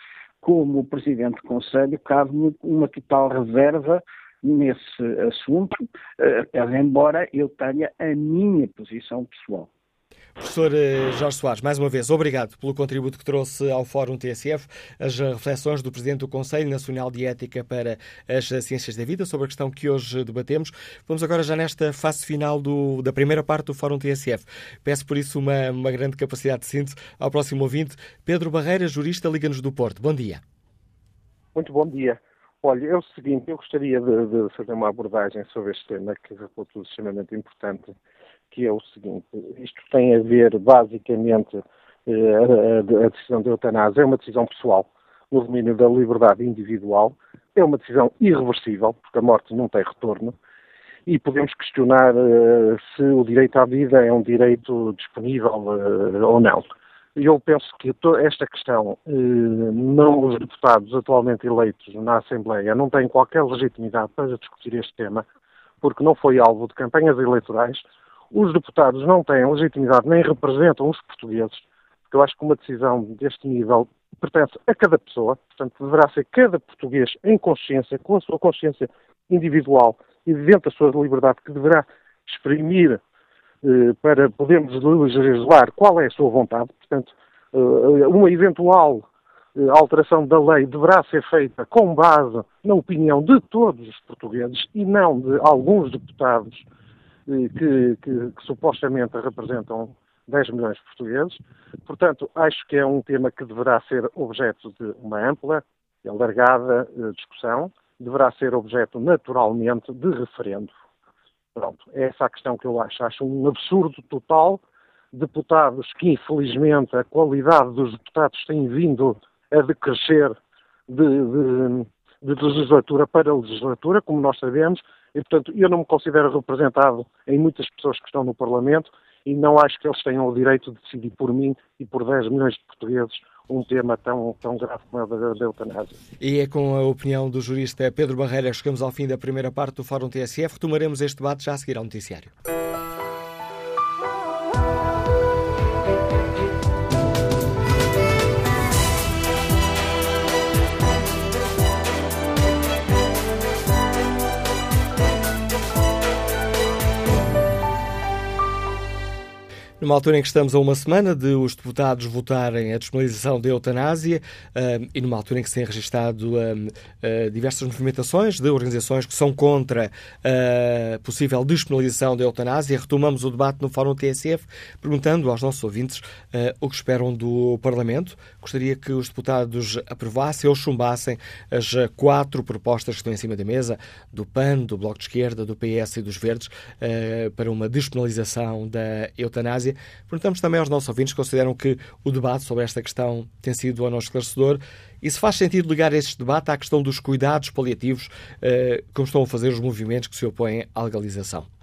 como Presidente do Conselho, cabe-me uma total reserva nesse assunto, eh, embora eu tenha a minha posição pessoal. Professor eh, Jorge Soares, mais uma vez, obrigado pelo contributo que trouxe ao Fórum TSF, as reflexões do Presidente do Conselho Nacional de Ética para as Ciências da Vida sobre a questão que hoje debatemos. Vamos agora já nesta fase final do, da primeira parte do Fórum TSF. Peço por isso uma, uma grande capacidade de síntese ao próximo ouvinte. Pedro Barreira, jurista, Liga-nos do Porto. Bom dia. Muito bom dia. Olha, é o seguinte, eu gostaria de, de, fazer uma abordagem sobre este tema que reputo extremamente importante, que é o seguinte, isto tem a ver basicamente eh, a, decisão de eutanásia, é uma decisão pessoal, no domínio da liberdade individual, é uma decisão irreversível, porque a morte não tem retorno, e podemos questionar eh, se o direito à vida é um direito disponível eh, ou não eu penso que esta questão, não os deputados atualmente eleitos na Assembleia não têm qualquer legitimidade para discutir este tema, porque não foi alvo de campanhas eleitorais. Os deputados não têm legitimidade nem representam os portugueses, porque eu acho que uma decisão deste nível pertence a cada pessoa, portanto deverá ser cada português em consciência, com a sua consciência individual e dentro da sua liberdade, que deverá exprimir eh, para podermos legislar qual é a sua vontade. Portanto, eh, uma eventual eh, alteração da lei deverá ser feita com base na opinião de todos os portugueses e não de alguns deputados que, que, que supostamente representam 10 milhões de portugueses. Portanto, acho que é um tema que deverá ser objeto de uma ampla e alargada discussão, deverá ser objeto naturalmente de referendo. Pronto, é essa a questão que eu acho. Acho um absurdo total. Deputados que, infelizmente, a qualidade dos deputados tem vindo a decrescer de, de, de legislatura para legislatura, como nós sabemos, e, portanto, eu não me considero representado em muitas pessoas que estão no Parlamento e não acho que eles tenham o direito de decidir por mim e por 10 milhões de portugueses um tema tão, tão grave como é o da, eutanásia. E é com a opinião do jurista Pedro Barreira que chegamos ao fim da primeira parte do Fórum TSF. Retomaremos este debate já a seguir ao noticiário. Numa altura em que estamos a uma semana de os deputados votarem a despenalização da eutanásia uh, e numa altura em que se têm registado uh, uh, diversas movimentações de organizações que são contra a possível despenalização da eutanásia, retomamos o debate no Fórum TSF, perguntando aos nossos ouvintes o que esperam do Parlamento. Gostaria que os deputados aprovassem ou chumbassem as quatro propostas que estão em cima da mesa, do PAN, do Bloco de Esquerda, do PS e dos Verdes, para uma despenalização da eutanásia. Perguntamos também aos nossos ouvintes se consideram que o debate sobre esta questão tem sido ou não esclarecedor e se faz sentido ligar este debate à questão dos cuidados paliativos, eh, como estão a fazer os movimentos que se opõem à legalização.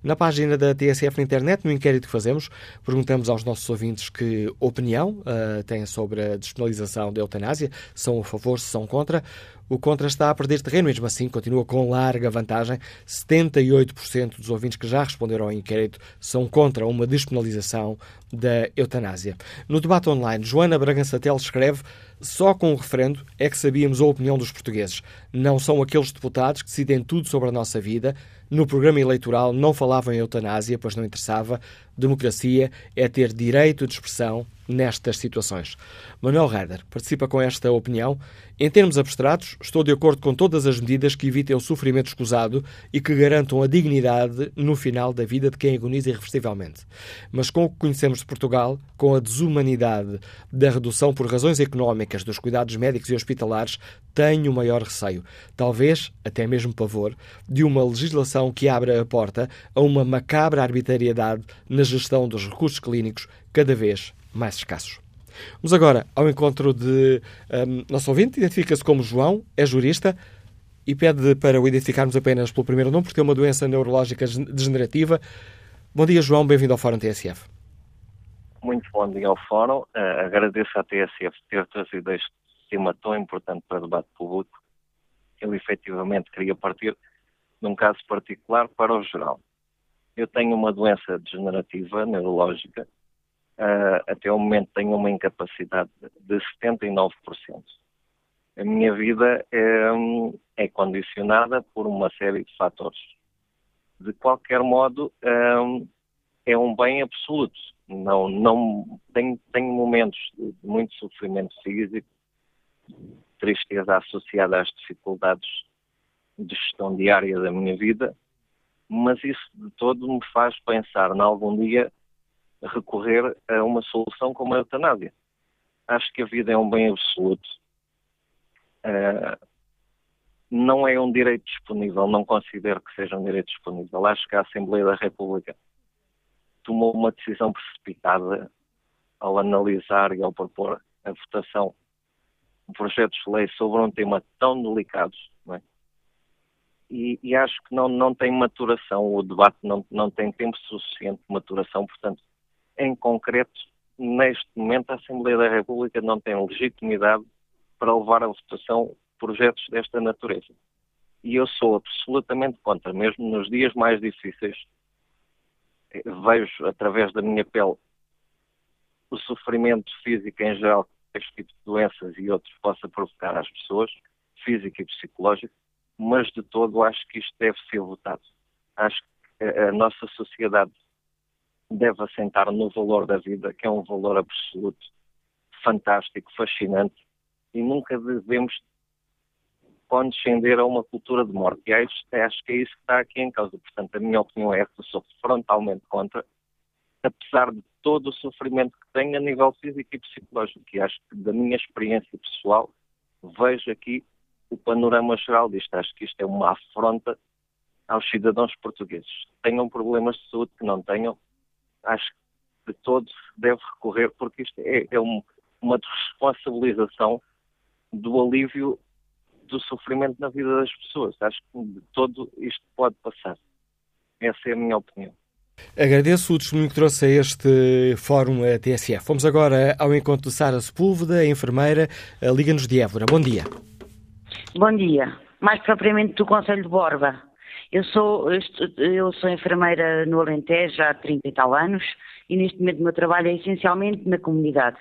Na página da TSF na internet, no inquérito que fazemos, perguntamos aos nossos ouvintes que opinião uh, têm sobre a despenalização da eutanásia, são a favor, se são contra. O contra está a perder terreno, mesmo assim continua com larga vantagem. 78% dos ouvintes que já responderam ao inquérito são contra uma despenalização da eutanásia. No debate online, Joana Bragança Tel escreve só com o referendo é que sabíamos a opinião dos portugueses. Não são aqueles deputados que decidem tudo sobre a nossa vida, no programa eleitoral não falavam em eutanásia, pois não interessava. Democracia é ter direito de expressão nestas situações. Manuel Herder participa com esta opinião. Em termos abstratos, estou de acordo com todas as medidas que evitem o sofrimento escusado e que garantam a dignidade no final da vida de quem agoniza irreversivelmente. Mas com o que conhecemos de Portugal, com a desumanidade da redução por razões económicas dos cuidados médicos e hospitalares, tenho o maior receio, talvez até mesmo pavor, de uma legislação que abra a porta a uma macabra arbitrariedade na gestão dos recursos clínicos cada vez mais escassos. Vamos agora ao encontro de um, nosso ouvinte, identifica-se como João, é jurista e pede para o identificarmos apenas pelo primeiro nome, porque tem uma doença neurológica degenerativa. Bom dia, João, bem-vindo ao Fórum TSF. Muito bom dia ao Fórum. Uh, agradeço à TSF ter trazido este tema tão importante para o debate público. Ele efetivamente queria partir de um caso particular para o geral. Eu tenho uma doença degenerativa neurológica, uh, até o momento tenho uma incapacidade de 79%. A minha vida é, é condicionada por uma série de fatores. De qualquer modo, um, é um bem absoluto. Não, não tenho, tenho momentos de muito sofrimento físico, tristeza associada às dificuldades de gestão diária da minha vida, mas isso de todo me faz pensar em algum dia recorrer a uma solução como a eutanásia. Acho que a vida é um bem absoluto. Uh, não é um direito disponível, não considero que seja um direito disponível. Acho que a Assembleia da República tomou uma decisão precipitada ao analisar e ao propor a votação de projetos de lei sobre um tema tão delicado, é? e, e, acho que não, não tem maturação, o debate não, não tem tempo suficiente de maturação, portanto, em concreto, neste momento, a Assembleia da República não tem legitimidade para levar à votação projetos desta natureza. E eu sou absolutamente contra, mesmo nos dias mais difíceis, vejo através da minha pele o sofrimento físico em geral este tipo de doenças e outros possa provocar às pessoas, físico e psicológico, mas de todo acho que isto deve ser votado. Acho que a nossa sociedade deve assentar no valor da vida, que é um valor absoluto, fantástico, fascinante, e nunca devemos condescender a uma cultura de morte. E acho, acho que é isso que está aqui em causa. Portanto, a minha opinião é que sou frontalmente contra, apesar de todo o sofrimento que tenho a nível físico e psicológico. E acho que, da minha experiência pessoal, vejo aqui o panorama geral disto. Acho que isto é uma afronta aos cidadãos portugueses. Tenham problemas de saúde que não tenham, acho que todos deve recorrer, porque isto é, é um, uma responsabilização do alívio do sofrimento na vida das pessoas. Acho que de todo isto pode passar. Essa é a minha opinião. Agradeço o testemunho que trouxe a este fórum a TSF. Vamos agora ao encontro de Sara Sepúlveda, enfermeira, Liga-nos de Évora. Bom dia. Bom dia. Mais propriamente do Conselho de Borba. Eu sou, eu sou enfermeira no Alentejo há 30 e tal anos e neste momento o meu trabalho é essencialmente na comunidade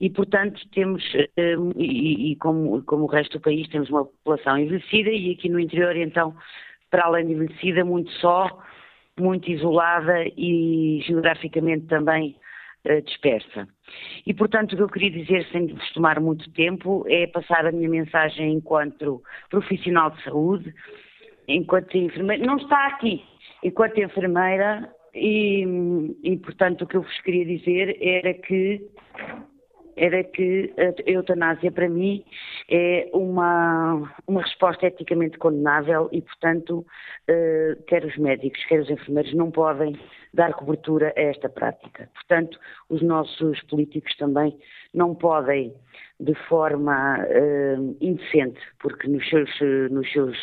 e, portanto, temos, eh, e, e como, como, o resto do país, temos uma população envelhecida e aqui no interior, então, para além de envelhecida, muito só, muito isolada e geograficamente também uh, dispersa. E, portanto, o que eu queria dizer, sem vos tomar muito tempo, é passar a minha mensagem enquanto profissional de saúde, enquanto enfermeira, não está aqui, enquanto enfermeira, e, e portanto, o que eu vos queria dizer era que era que a eutanásia para mim é uma, uma resposta eticamente condenável e, portanto, eh, quer os médicos, quer os enfermeiros não podem dar cobertura a esta prática. Portanto, os nossos políticos também não podem, de forma uh, indecente, porque nos seus, nos seus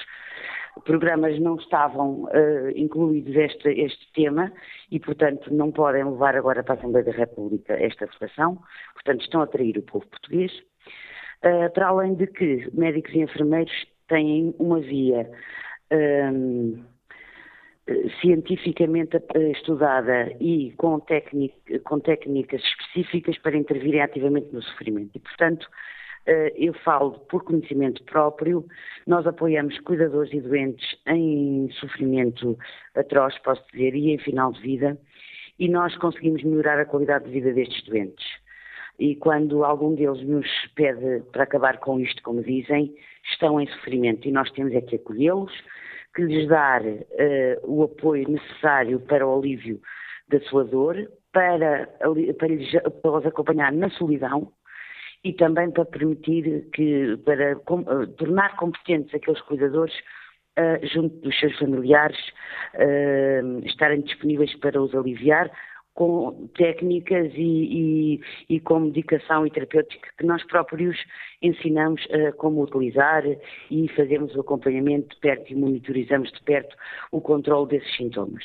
programas não estavam uh, incluídos este, este tema e, portanto, não podem levar agora para a Assembleia da República esta votação, portanto, estão a trair o povo português. Uh, para além de que médicos e enfermeiros têm uma via um, cientificamente estudada e com, com técnicas específicas para intervirem ativamente no sofrimento. E, portanto, eh, eu falo por conhecimento próprio, nós apoiamos cuidadores e doentes em sofrimento atroz, posso dizer, e em final de vida, e nós conseguimos melhorar a qualidade de vida destes doentes. E quando algum deles nos pede para acabar com isto, como dizem, estão em sofrimento. E nós temos é que acolhê-los, que lhes dar uh, o apoio necessário para o alívio da sua dor, para, para, lhes, para os acompanhar na solidão, e também para permitir que, para com, uh, tornar competentes aqueles cuidadores uh, junto dos seus familiares, uh, estarem disponíveis para os aliviar com técnicas e, e, e, com medicação e terapêutica que nós próprios ensinamos uh, como utilizar e fazemos o acompanhamento de perto e monitorizamos de perto o controle desses sintomas,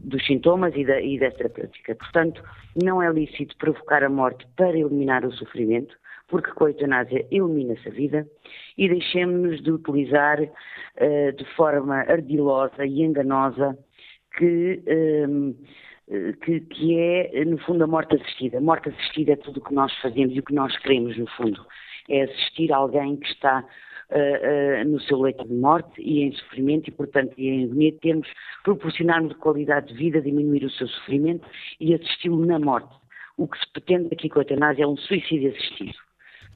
dos sintomas e da, e da terapêutica. Portanto, não é lícito provocar a morte para eliminar o sofrimento, porque com a eutanásia elimina-se a vida, e deixemos-nos de utilizar uh, de forma ardilosa e enganosa que, um, ehm, que, que, é, no fundo, a morte assistida. A morte assistida é tudo o que nós fazemos e o que nós queremos, no fundo. É assistir alguém que está Uh, uh, no seu leito de morte e em sofrimento e, portanto, e em agonia, termos, proporcionarmos qualidade de vida, diminuir o seu sofrimento e assisti-lo na morte. O que se pretende aqui com a eutanásia é um suicídio assistido.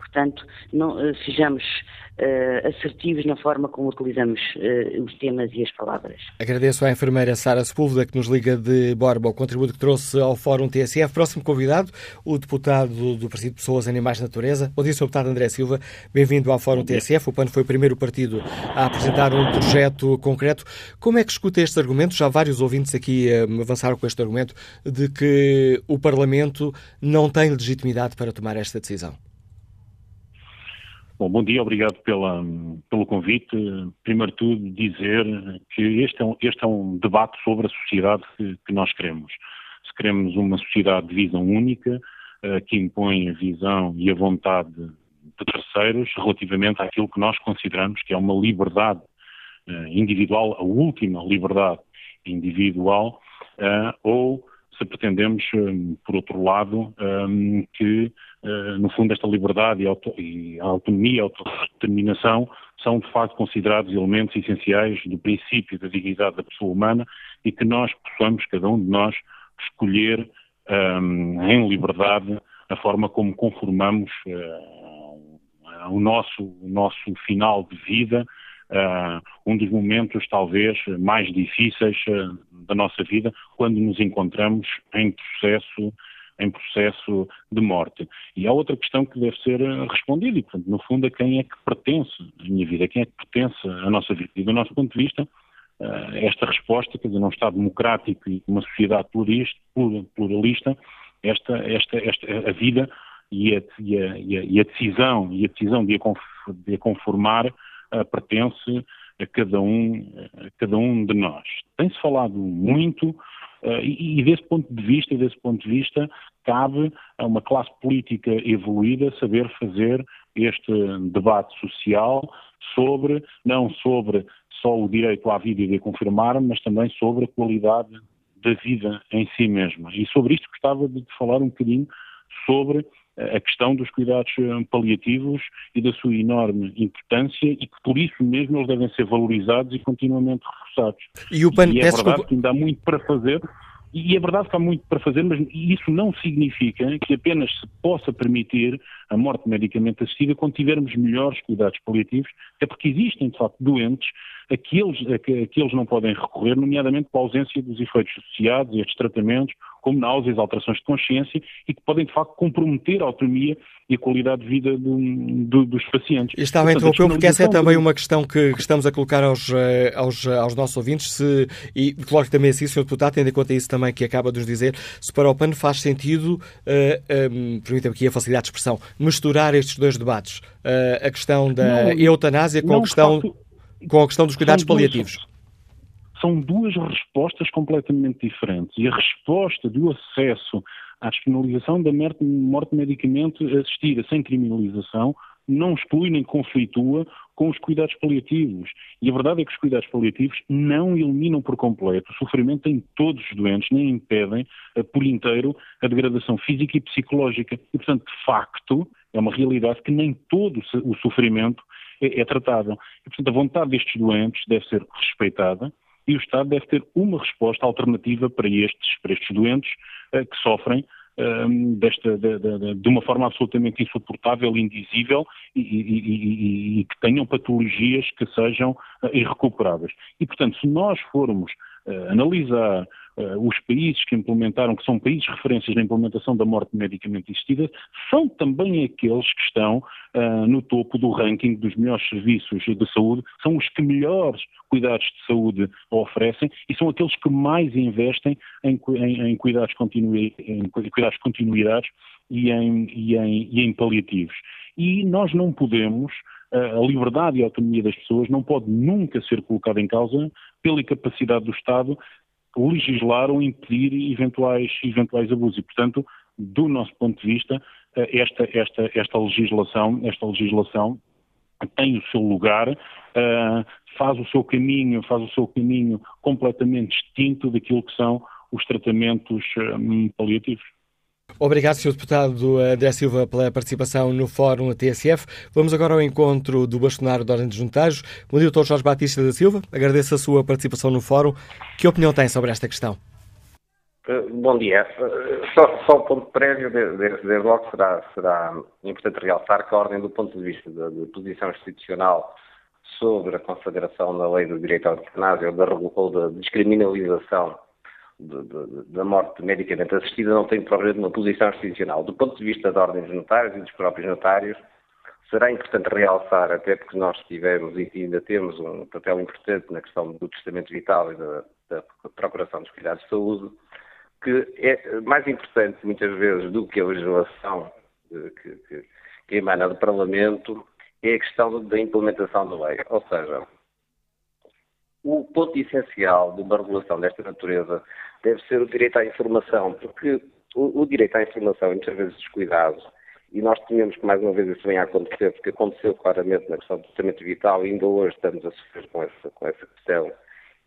Portanto, não, uh, sejamos uh, assertivos na forma como utilizamos uh, os temas e as palavras. Agradeço à enfermeira Sara Sepúlveda que nos liga de Borba o contributo que trouxe ao Fórum TSF. Próximo convidado, o deputado do Partido Pessoas, Animais e Natureza. Bom dia, Sr. Deputado André Silva. Bem-vindo ao Fórum TSF. O PAN foi o primeiro partido a apresentar um projeto concreto. Como é que escuta estes argumentos? Já vários ouvintes aqui avançaram com este argumento de que o Parlamento não tem legitimidade para tomar esta decisão. Bom, bom dia, obrigado pela, pelo convite. Primeiro tudo, dizer que este é um, este é um debate sobre a sociedade que, que, nós queremos. Se queremos uma sociedade de visão única, uh, que impõe a visão e a vontade de terceiros relativamente àquilo que nós consideramos que é uma liberdade uh, individual, a última liberdade individual, uh, ou se pretendemos, por outro lado, que eh, no fundo, esta liberdade e a autonomia a autodeterminação são, de facto, considerados elementos essenciais do princípio da dignidade da pessoa humana e que nós possamos, cada um de nós, escolher um, em liberdade a forma como conformamos uh, o, nosso, o nosso final de vida, uh, um dos momentos talvez mais difíceis uh, da nossa vida, quando nos encontramos em processo em processo de morte. E há outra questão que deve ser eh, respondida, e, portanto, no fundo, a quem é que pertence a minha vida, a quem é que pertence a nossa vida. E do nosso ponto de vista, esta resposta, quer dizer, num Estado democrático e uma sociedade pluralista, esta, esta, esta, a vida e a, e a, e a decisão, e a decisão de a, conformar pertence a cada um, a cada um de nós. Tem-se falado muito Uh, e, e, desse ponto de vista, desse ponto de vista, cabe a uma classe política evoluída saber fazer este debate social sobre, não sobre só o direito à vida e de confirmar, mas também sobre a qualidade da vida em si mesma. E sobre isto gostava de falar um bocadinho sobre a questão dos cuidados eh, paliativos e da sua enorme importância e que por isso mesmo eles devem ser valorizados e continuamente reforçados. E, o PAN, e é verdade que ainda há muito para fazer, e é verdade que há muito para fazer, mas isso não significa que apenas se possa permitir a morte medicamente assistida quando tivermos melhores cuidados paliativos, é porque existem, de facto, doentes a que eles, a que, a que eles não podem recorrer, nomeadamente com a ausência dos efeitos associados a estes tratamentos, como náuseas, alterações de consciência, e que podem, de facto, comprometer a autonomia e a qualidade de vida do, do, dos pacientes. E estava a interromper, porque essa é também uma questão que estamos a colocar aos, eh, aos, aos nossos ouvintes, se, e coloco também assim, Sr. Deputado, tendo em conta isso também que acaba de nos dizer, se para o PAN faz sentido, uh, eh, um, eh, permitam-me aqui a facilidade de expressão, misturar estes dois debates, uh, a questão da não, eutanásia com a questão... com a questão dos cuidados são paliativos. Duas, são duas respostas completamente diferentes. E a resposta do acesso à despenalização da morte medicamente assistida sem criminalização não exclui nem conflitua com os cuidados paliativos. E a verdade é que os cuidados paliativos não eliminam por completo o sofrimento em todos os doentes, nem impedem uh, por inteiro a degradação física e psicológica. E, portanto, de facto, é uma realidade que nem todo o sofrimento é, é tratado. E, portanto, a vontade destes doentes deve ser respeitada e o Estado deve ter uma resposta alternativa para estes, para estes doentes uh, que sofrem um, desta, de, de, de, uma forma absolutamente insuportável, indizível e, e, e, e, que tenham patologias que sejam uh, irrecuperáveis. E, portanto, se nós formos uh, analisar os países que implementaram, que são países referências na implementação da morte medicamente assistida, são também aqueles que estão uh, no topo do ranking dos melhores serviços de saúde, são os que melhores cuidados de saúde oferecem e são aqueles que mais investem em, em, em cuidados, continui, em cuidados continuidades e em, e, em, e em paliativos. E nós não podemos a liberdade e a autonomia das pessoas não pode nunca ser colocada em causa pela incapacidade do Estado legislar ou impedir eventuais, eventuais abusos. E, portanto, do nosso ponto de vista, eh, esta, esta, esta legislação, esta legislação tem o seu lugar, uh, faz o seu caminho, faz o seu caminho completamente distinto daquilo que são os tratamentos um, paliativos. Obrigado, Sr. Deputado André Silva, pela participação no Fórum TSF. Vamos agora ao encontro do bastonário da Ordem dos. Bom dia, Dr. Jorge Batista da Silva. Agradeço a sua participação no Fórum. Que opinião tem sobre esta questão? Eh, bom dia. Eh, só, só um ponto prévio, desde, logo, será, será importante realçar que a Ordem, do ponto de vista da posição institucional sobre a consagração da lei do direito ao eutanásia ou da, da descriminalização da morte medicamente assistida não tem propriamente uma posição institucional. Do ponto de vista da ordem dos notários e dos próprios notários, será importante realçar, até porque nós tivemos e ainda temos um papel importante na questão do testamento vital e da, da procuração dos cuidados de saúde, que é mais importante muitas vezes do que a legislação eh, que, que, que emana do Parlamento é a questão da implementação da lei. Ou seja, o ponto essencial de uma regulação desta natureza deve ser o direito à informação, porque o, o direito à informação é muitas vezes descuidado e nós tememos que mais uma vez isso venha a acontecer, porque aconteceu claramente na questão do tratamento vital e ainda hoje estamos a sofrer com essa, com essa questão.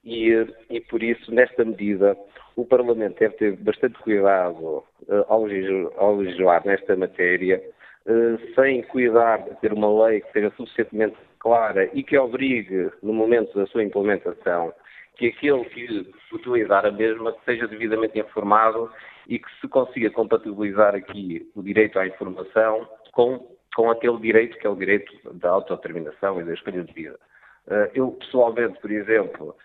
E, e por isso, nesta medida, o Parlamento deve ter bastante cuidado uh, ao, legislar, ao legislar nesta matéria, uh, sem cuidar de ter uma lei que seja suficientemente clara e que obrigue, no momento da sua implementação, que aquele que utilizar a mesma seja devidamente informado e que se consiga compatibilizar aqui o direito à informação com, com aquele direito que é o direito da autodeterminação e da escolha de vida. Eh, eu, pessoalmente, por exemplo,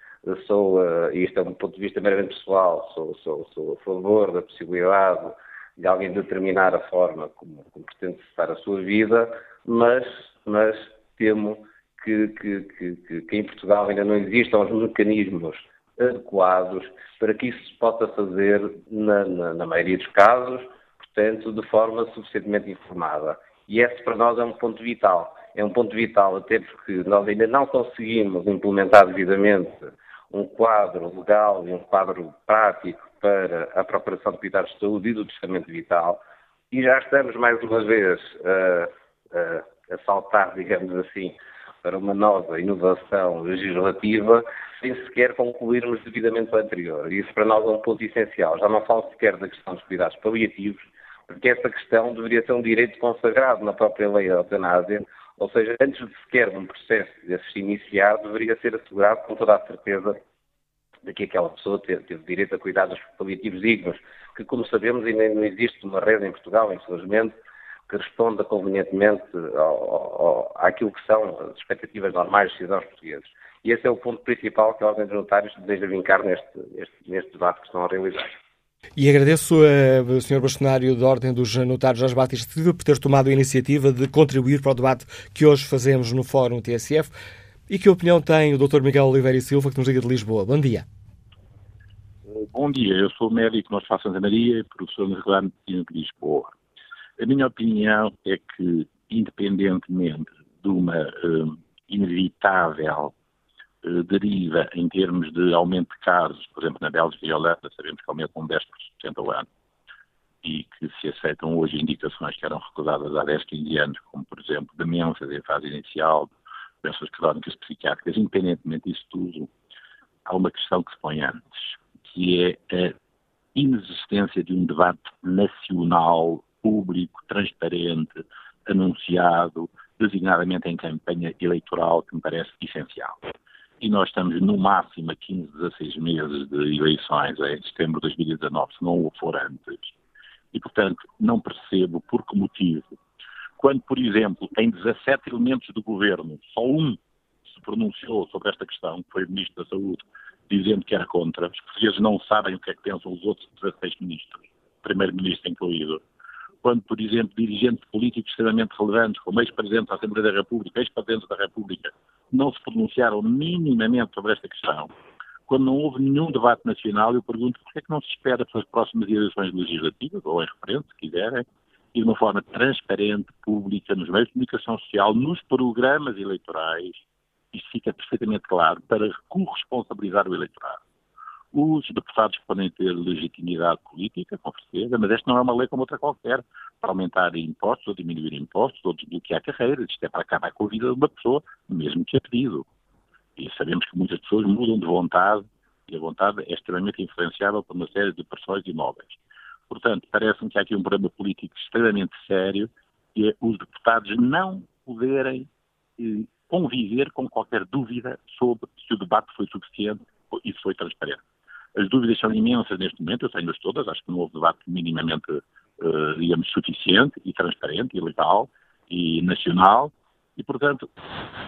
sou, eh, e isto é um ponto de vista meramente pessoal, sou, sou, sou a favor da possibilidade de alguém determinar a forma como, como pretende cessar a sua vida, mas, mas temo que, que, que, que, em Portugal ainda não existam os mecanismos adequados para que isso se possa fazer na, na, na maioria dos casos, portanto, de forma suficientemente informada. E esse para nós é um ponto vital. É um ponto vital até porque nós ainda não conseguimos implementar devidamente um quadro legal e um quadro prático para a procuração de cuidados de saúde e do testamento vital. E já estamos mais uma vez a, a, a saltar, digamos assim, para uma nova inovação legislativa sem sequer concluirmos devidamente o anterior. Isso para nós é um ponto essencial. Já não falo sequer da questão dos cuidados paliativos, porque essa questão deveria ser um direito consagrado na própria lei da eutanásia, ou seja, antes de sequer um processo desses iniciar, deveria ser assegurado com toda a certeza de que aquela pessoa teve, teve direito a cuidados paliativos dignos, que, como sabemos, ainda não existe uma rede em Portugal, infelizmente, que responda convenientemente ao, ao, àquilo que são as expectativas normais dos cidadãos portugueses. E esse é o ponto principal que a Ordem dos Notários deseja vincar neste, este, neste debate que estão a realizar. E agradeço ao Sr. Bastonário da Ordem dos Notários, Jorge Batista Silva, por ter tomado a iniciativa de contribuir para o debate que hoje fazemos no Fórum TSF. E que opinião tem o Dr. Miguel Oliveira e Silva, que nos liga de Lisboa? Bom dia. Bom dia, eu sou médico no Hospital Santa Maria e professor universitário de Lisboa. A minha opinião é que, independentemente de uma uh, inevitável eh, deriva em termos de aumento de casos, por exemplo, na Bélgica e Holanda, sabemos que aumentam 10% ao ano, e que se aceitam hoje indicações que eram recusadas há 10, 15 anos, como, por exemplo, demências em fase inicial, doenças crónicas psiquiátricas, independentemente disso tudo, há uma questão que se põe antes, que é a inexistência de um debate nacional, público, transparente, anunciado, designadamente em campanha eleitoral, que me parece essencial. E nós estamos no máximo a 15, 16 meses de eleições, em setembro de 2019, se não o for antes. E, portanto, não percebo por que motivo, quando, por exemplo, em 17 elementos do governo, só um se pronunciou sobre esta questão, que foi o Ministro da Saúde, dizendo que era contra, os portugueses não sabem o que é que pensam os outros 16 ministros, Primeiro-Ministro incluído, quando, por exemplo, dirigentes políticos extremamente relevantes, como ex-presidente da Assembleia da República, ex-presidente da República, não se pronunciaram minimamente sobre esta questão, quando não houve nenhum debate nacional, eu pergunto por que é que não se espera para as próximas eleições legislativas, ou em referendo, se quiserem, e de uma forma transparente, pública, nos meios de comunicação social, nos programas eleitorais, isto fica perfeitamente claro, para corresponsabilizar o eleitorado. Os deputados podem ter legitimidade política, com certeza, mas esta não é uma lei como outra qualquer, para aumentar impostos ou diminuir impostos ou desbloquear carreiras. Isto é para acabar com a vida de uma pessoa, mesmo que a pedido. E sabemos que muitas pessoas mudam de vontade e a vontade é extremamente influenciável por uma série de pressões imóveis. Portanto, parece-me que há aqui um problema político extremamente sério e é os deputados não poderem eh, conviver com qualquer dúvida sobre se o debate foi suficiente e se foi transparente. As dúvidas são imensas neste momento, eu tenho-as todas, acho que não houve debate minimamente, eh, digamos, suficiente e transparente e legal e nacional. E, portanto,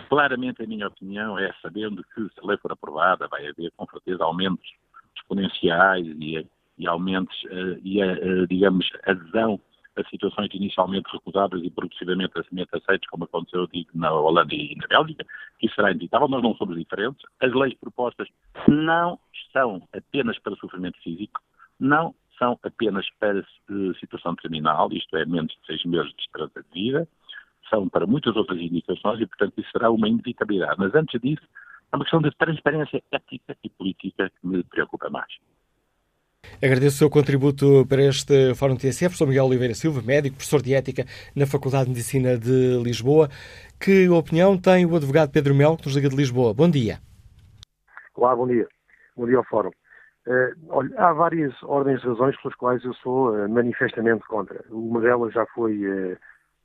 claramente a minha opinião é, sabendo que se a lei for aprovada vai haver com certeza aumentos exponenciais e, e aumentos uh, e, uh, digamos, adesão a situações inicialmente recusadas e progressivamente aceitas, como aconteceu digo, na Holanda e na Bélgica, que isso será inevitável, nós não somos diferentes. As leis propostas não são apenas para sofrimento físico, não são apenas para uh, situação criminal, isto é, menos de seis meses de esperança de vida, são para muitas outras indicações e, portanto, isso será uma inevitabilidade. Mas antes disso, é uma questão de transparência ética e política que me preocupa mais. Agradeço o seu contributo para este Fórum TSF. Sou Miguel Oliveira Silva, médico, professor de Ética na Faculdade de Medicina de Lisboa. Que opinião tem o advogado Pedro Melo, que nos liga de Lisboa? Bom dia. Olá, bom dia. Bom dia ao Fórum. Uh, olha, há várias ordens de razões pelas quais eu sou uh, manifestamente contra. Uma delas já foi uh,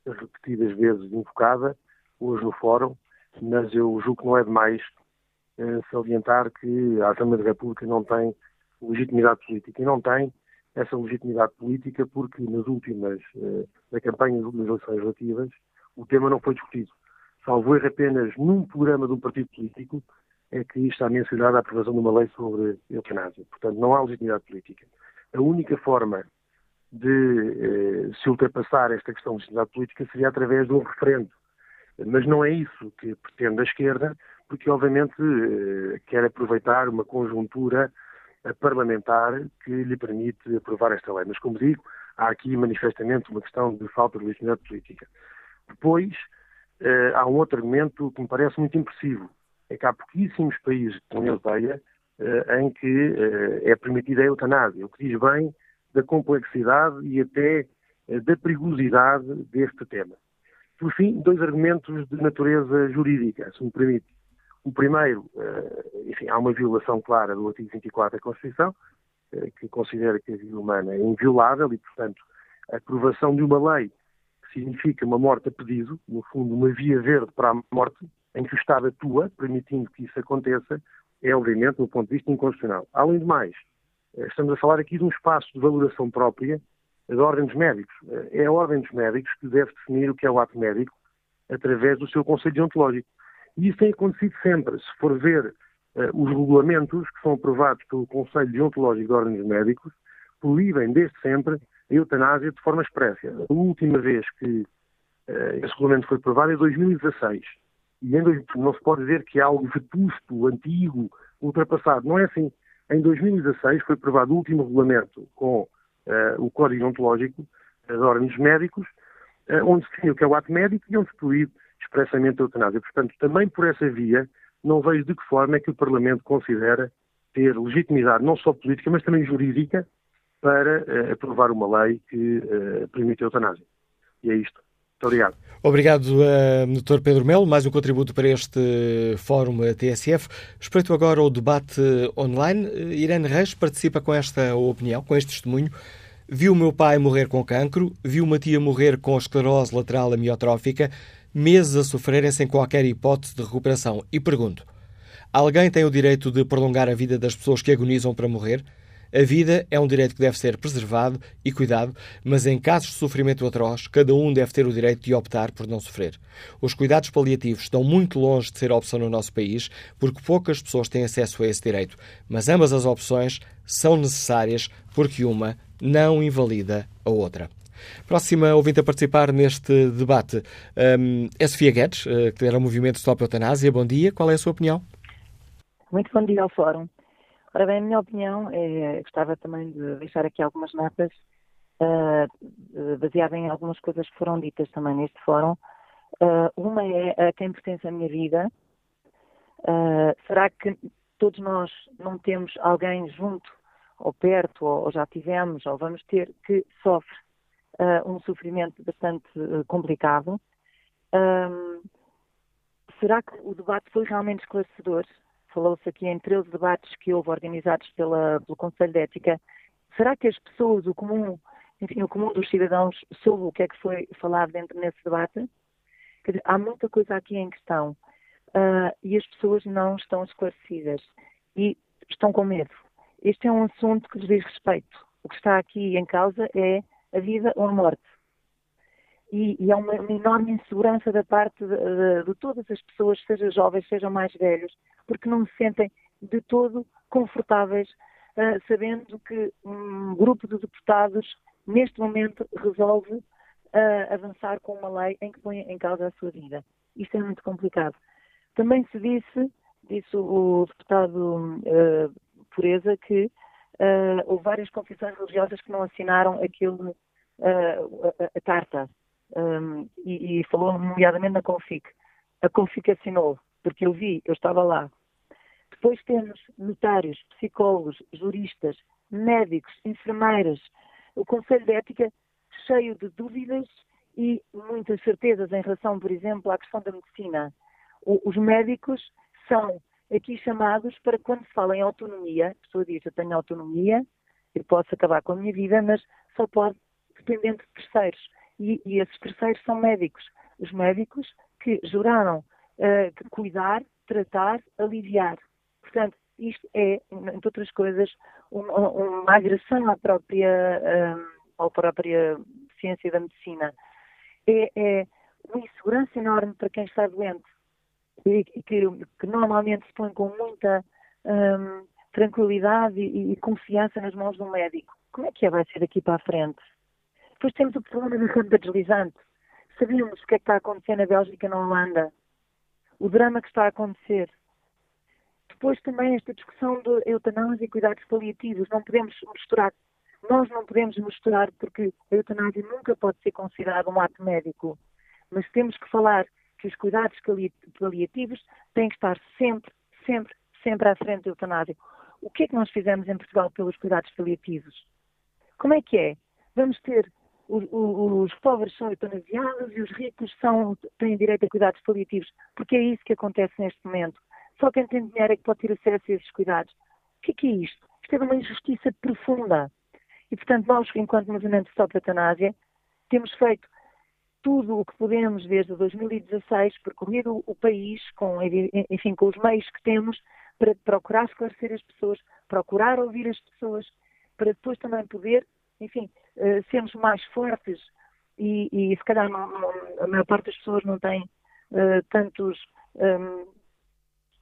repetidas vezes invocada, hoje no fórum, mas eu julgo que não é demais salientar que a Assembleia da República não tem legitimidade política. E não tem essa legitimidade política porque nas últimas, eh, na campanha das últimas eleições relativas, o tema não foi discutido. Salvo erro apenas num programa de um partido político é que está mencionada a aprovação de uma lei sobre eutanásia. Portanto, não há legitimidade política. A única forma de eh, se ultrapassar esta questão de legitimidade política seria através de um referendo. Mas não é isso que pretende a esquerda, porque obviamente eh, quer aproveitar uma conjuntura parlamentar que lhe permite aprovar esta lei. Mas, como digo, há aqui manifestamente uma questão de falta de legitimidade política. Depois, eh, há um outro argumento que me parece muito impressivo. É que há pouquíssimos países da União Europeia eh, em que eh, é permitida a eutanásia, o que diz bem da complexidade e até da perigosidade deste tema. Por fim, dois argumentos de natureza jurídica, se me permite. O primeiro, eh, enfim, há uma violação clara do artigo 24 da Constituição, eh, que considera que a vida humana é inviolável e, portanto, a aprovação de uma lei que significa uma morte a pedido, no fundo, uma via verde para a morte, em que o Estado atua, permitindo que isso aconteça, é, obviamente, do ponto de vista inconstitucional. Além de mais, Estamos a falar aqui de um espaço de valoração própria da Ordem dos Médicos. É a Ordem dos Médicos que deve definir o que é o ato médico através do seu Conselho Deontológico. E isso tem acontecido sempre. Se for ver uh, os regulamentos que são aprovados pelo Conselho Deontológico da Ordem dos Médicos, proíbem desde sempre a eutanásia de forma expressa. A última vez que uh, esse regulamento foi aprovado é 2016. E em dois, não se pode dizer que é algo vetusto, antigo, ultrapassado. Não é assim. Em 2016 foi aprovado o último regulamento com uh, o Código Ontológico da Ordem dos Médicos, onde se definiu o que é o ato médico e onde se proíbe expressamente a eutanásia. Portanto, também por essa via, não vejo de que forma é que o Parlamento considera ter legitimidade não só política, mas também jurídica para uh, aprovar uma lei que uh, permite a eutanásia. E é isto. Muito obrigado. Obrigado, uh, Dr. Pedro Melo. Mais um contributo para este Fórum TSF. Espreito agora o debate online. Irene Reis participa com esta opinião, com este testemunho. Viu o meu pai morrer com cancro, viu uma tia morrer com esclerose lateral amiotrófica, meses a sofrerem sem qualquer hipótese de recuperação. E pergunto: alguém tem o direito de prolongar a vida das pessoas que agonizam para morrer? A vida é um direito que deve ser preservado e cuidado, mas em casos de sofrimento atroz, cada um deve ter o direito de optar por não sofrer. Os cuidados paliativos estão muito longe de ser opção no nosso país, porque poucas pessoas têm acesso a esse direito, mas ambas as opções são necessárias porque uma não invalida a outra. Próxima ouvinte a participar neste debate um, é Sofia Guedes, eh, que era o movimento Stop Eutanásia. Bom dia, qual é a sua opinião? Muito bom dia ao Fórum. Ora bem, a minha opinião é, gostava também de deixar aqui algumas notas, uh, baseada em algumas coisas que foram ditas também neste fórum. Uh, uma é a quem pertence a minha vida. Uh, será que todos nós não temos alguém junto ou perto, ou, ou já tivemos, ou vamos ter, que sofre uh, um sofrimento bastante uh, complicado. Um, será que o debate foi realmente esclarecedor? Falou-se aqui em 13 debates que houve organizados pela, pelo Conselho de Ética. Será que as pessoas, o comum, enfim, o comum dos cidadãos, soube o que é que foi falado dentro nesse debate? Dizer, há muita coisa aqui em questão uh, e as pessoas não estão esclarecidas e estão com medo. Este é um assunto que lhes diz respeito. O que está aqui em causa é a vida ou a morte. E, e há uma, uma, enorme insegurança da parte de, de, de, todas as pessoas, sejam jovens, sejam mais velhos, porque não se sentem de todo confortáveis, uh, sabendo que um grupo de deputados, neste momento, resolve uh, avançar com uma lei em que põe em causa a sua vida. Isto é muito complicado. Também se disse, disse o deputado uh, Pureza, que houve várias confissões religiosas que não assinaram aquilo uh, a, a, carta um, e, e, falou nomeadamente na Confic. A Confic assinou, porque eu vi, eu estava lá. Depois temos notários, psicólogos, juristas, médicos, enfermeiras, o Conselho de Ética cheio de dúvidas e muitas certezas em relação, por exemplo, à questão da medicina. O, os médicos são aqui chamados para quando se fala em autonomia, a pessoa diz, eu tenho autonomia, eu posso acabar com a minha vida, mas só pode dependendo de terceiros. E, e esses terceiros são médicos. Os médicos que juraram uh, cuidar, tratar, aliviar. Portanto, isto é, entre outras coisas, uma, uma agressão à própria, um, à própria ciência da medicina. É, é, uma insegurança enorme para quem está doente e que, que normalmente se põe com muita um, tranquilidade e, e, confiança nas mãos do médico. Como é que é vai ser daqui para a frente? Depois temos o problema da rampa deslizante. Sabíamos o que é que está a acontecer na Bélgica e na Holanda. O drama que está a acontecer. Depois também esta discussão de eutanásia e cuidados paliativos. Não podemos misturar. Nós não podemos misturar porque a eutanásia nunca pode ser considerada um ato médico. Mas temos que falar que os cuidados paliativos têm que estar sempre, sempre, sempre à frente da eutanásia. O que é que nós fizemos em Portugal pelos cuidados paliativos? Como é que é? Vamos ter os, os, pobres são eutanasiados e os ricos são, têm direito a cuidados paliativos, porque é isso que acontece neste momento. Só quem tem dinheiro é que pode ter acesso a esses cuidados. O que é, que é isto? Isto é uma injustiça profunda. E, portanto, nós, enquanto movimento Stop Eutanásia, temos feito tudo o que podemos desde 2016, percorrer o, o país com, enfim, com os meios que temos para procurar esclarecer as pessoas, procurar ouvir as pessoas, para depois também poder, enfim, uh, sermos mais fortes e, e se calhar não, não, a maior parte das pessoas não tem uh, tantos, um,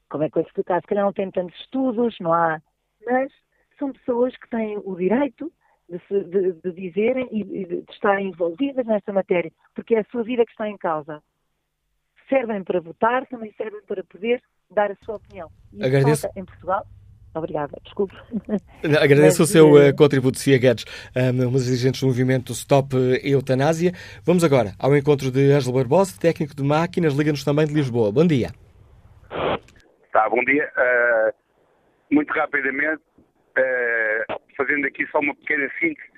como é que eu explicar, se calhar não tem tantos estudos, não há, mas são pessoas que têm o direito de, se, de, de dizerem e de, estarem envolvidas nesta matéria, porque é a sua vida que está em causa. Servem para votar, também servem para poder dar a sua opinião. E Agradeço. em Portugal Obrigada, desculpe. Agradeço Mas, o seu uh, contributo, Cia Guedes, um, uma das dirigentes do movimento Stop Eutanásia. Vamos agora ao encontro de Ângelo Barbosa, técnico de máquinas, liga-nos também de Lisboa. Bom dia. Tá, bom dia. Uh, muito rapidamente, uh, fazendo aqui só uma pequena síntese,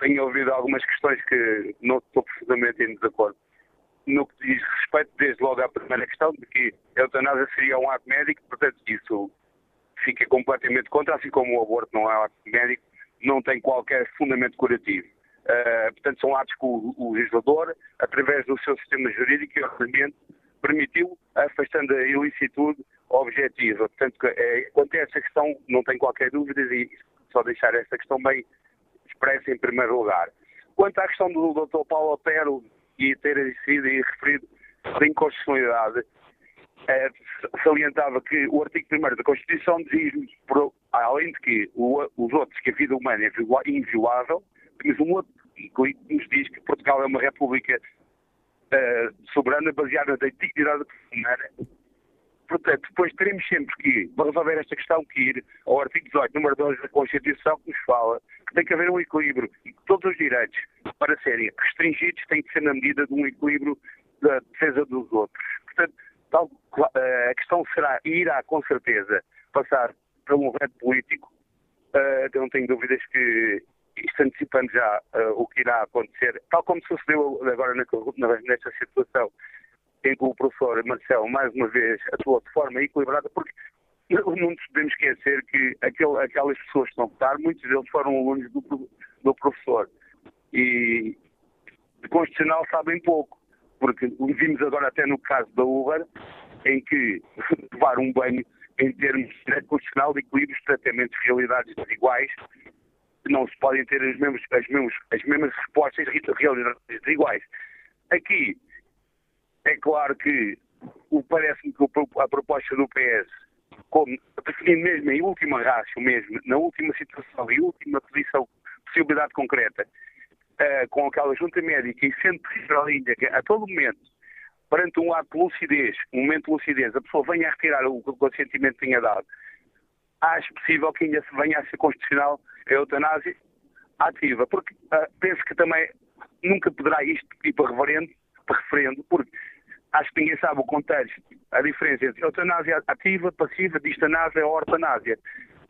tenho ouvido algumas questões que não estou profundamente em desacordo. No que diz respeito, desde logo à primeira questão, de que a eutanásia seria um ato médico, portanto, isso fica completamente contra, assim como o aborto não é ato médico, não tem qualquer fundamento curativo. Uh, portanto, são atos que o, o legislador, através do seu sistema jurídico e ordenamento, permitiu, afastando a ilicitude objetiva. Portanto, é, quanto a essa questão, não tenho qualquer dúvida e só deixar esta questão bem expressa em primeiro lugar. Quanto à questão do Dr. Paulo Otero e ter sido referido da inconstitucionalidade, é, salientava que o artigo 1 da Constituição diz, além de que o, os outros, que a vida humana é inviolável, temos um outro que nos diz que Portugal é uma república uh, soberana baseada na dignidade humana. Portanto, depois teremos sempre que, resolver esta questão, que ir ao artigo 18, número 2 da Constituição, que nos fala que tem que haver um equilíbrio e que todos os direitos, para serem restringidos, têm que ser na medida de um equilíbrio da defesa dos outros. Portanto, tal, uh, a questão será, e irá com certeza, passar para um reto político. Eu não tenho dúvidas que isto antecipando já uh, o que irá acontecer, tal como sucedeu agora nesta situação, em que o professor Marcelo, mais uma vez, atuou de forma equilibrada, porque não podemos esquecer que aquele, aquelas pessoas que estão a votar, muitos deles foram alunos do, do professor. E de constitucional sabem pouco, porque vimos agora até no caso da Uber, em que levar um banho em termos de direito constitucional de equilíbrios, tratamentos, realidades desiguais, não se podem ter as mesmas, as mesmas, as mesmas respostas realidades iguais. Aqui, é claro que parece-me que a proposta do PS, como definindo mesmo em última ratio mesmo, na última situação e última posição, possibilidade concreta, uh, com aquela junta médica e sendo possível ainda que a todo momento, perante um ato de lucidez, um momento de lucidez, a pessoa venha a retirar o consentimento que tenha dado, acho possível que ainda se venha a ser constitucional a eutanásia ativa, porque uh, penso que também nunca poderá isto ir para referendo, para referendo, porque acho que ninguém sabe o contexto, a diferença entre eutanásia ativa, passiva, distanásia ou ortanásia.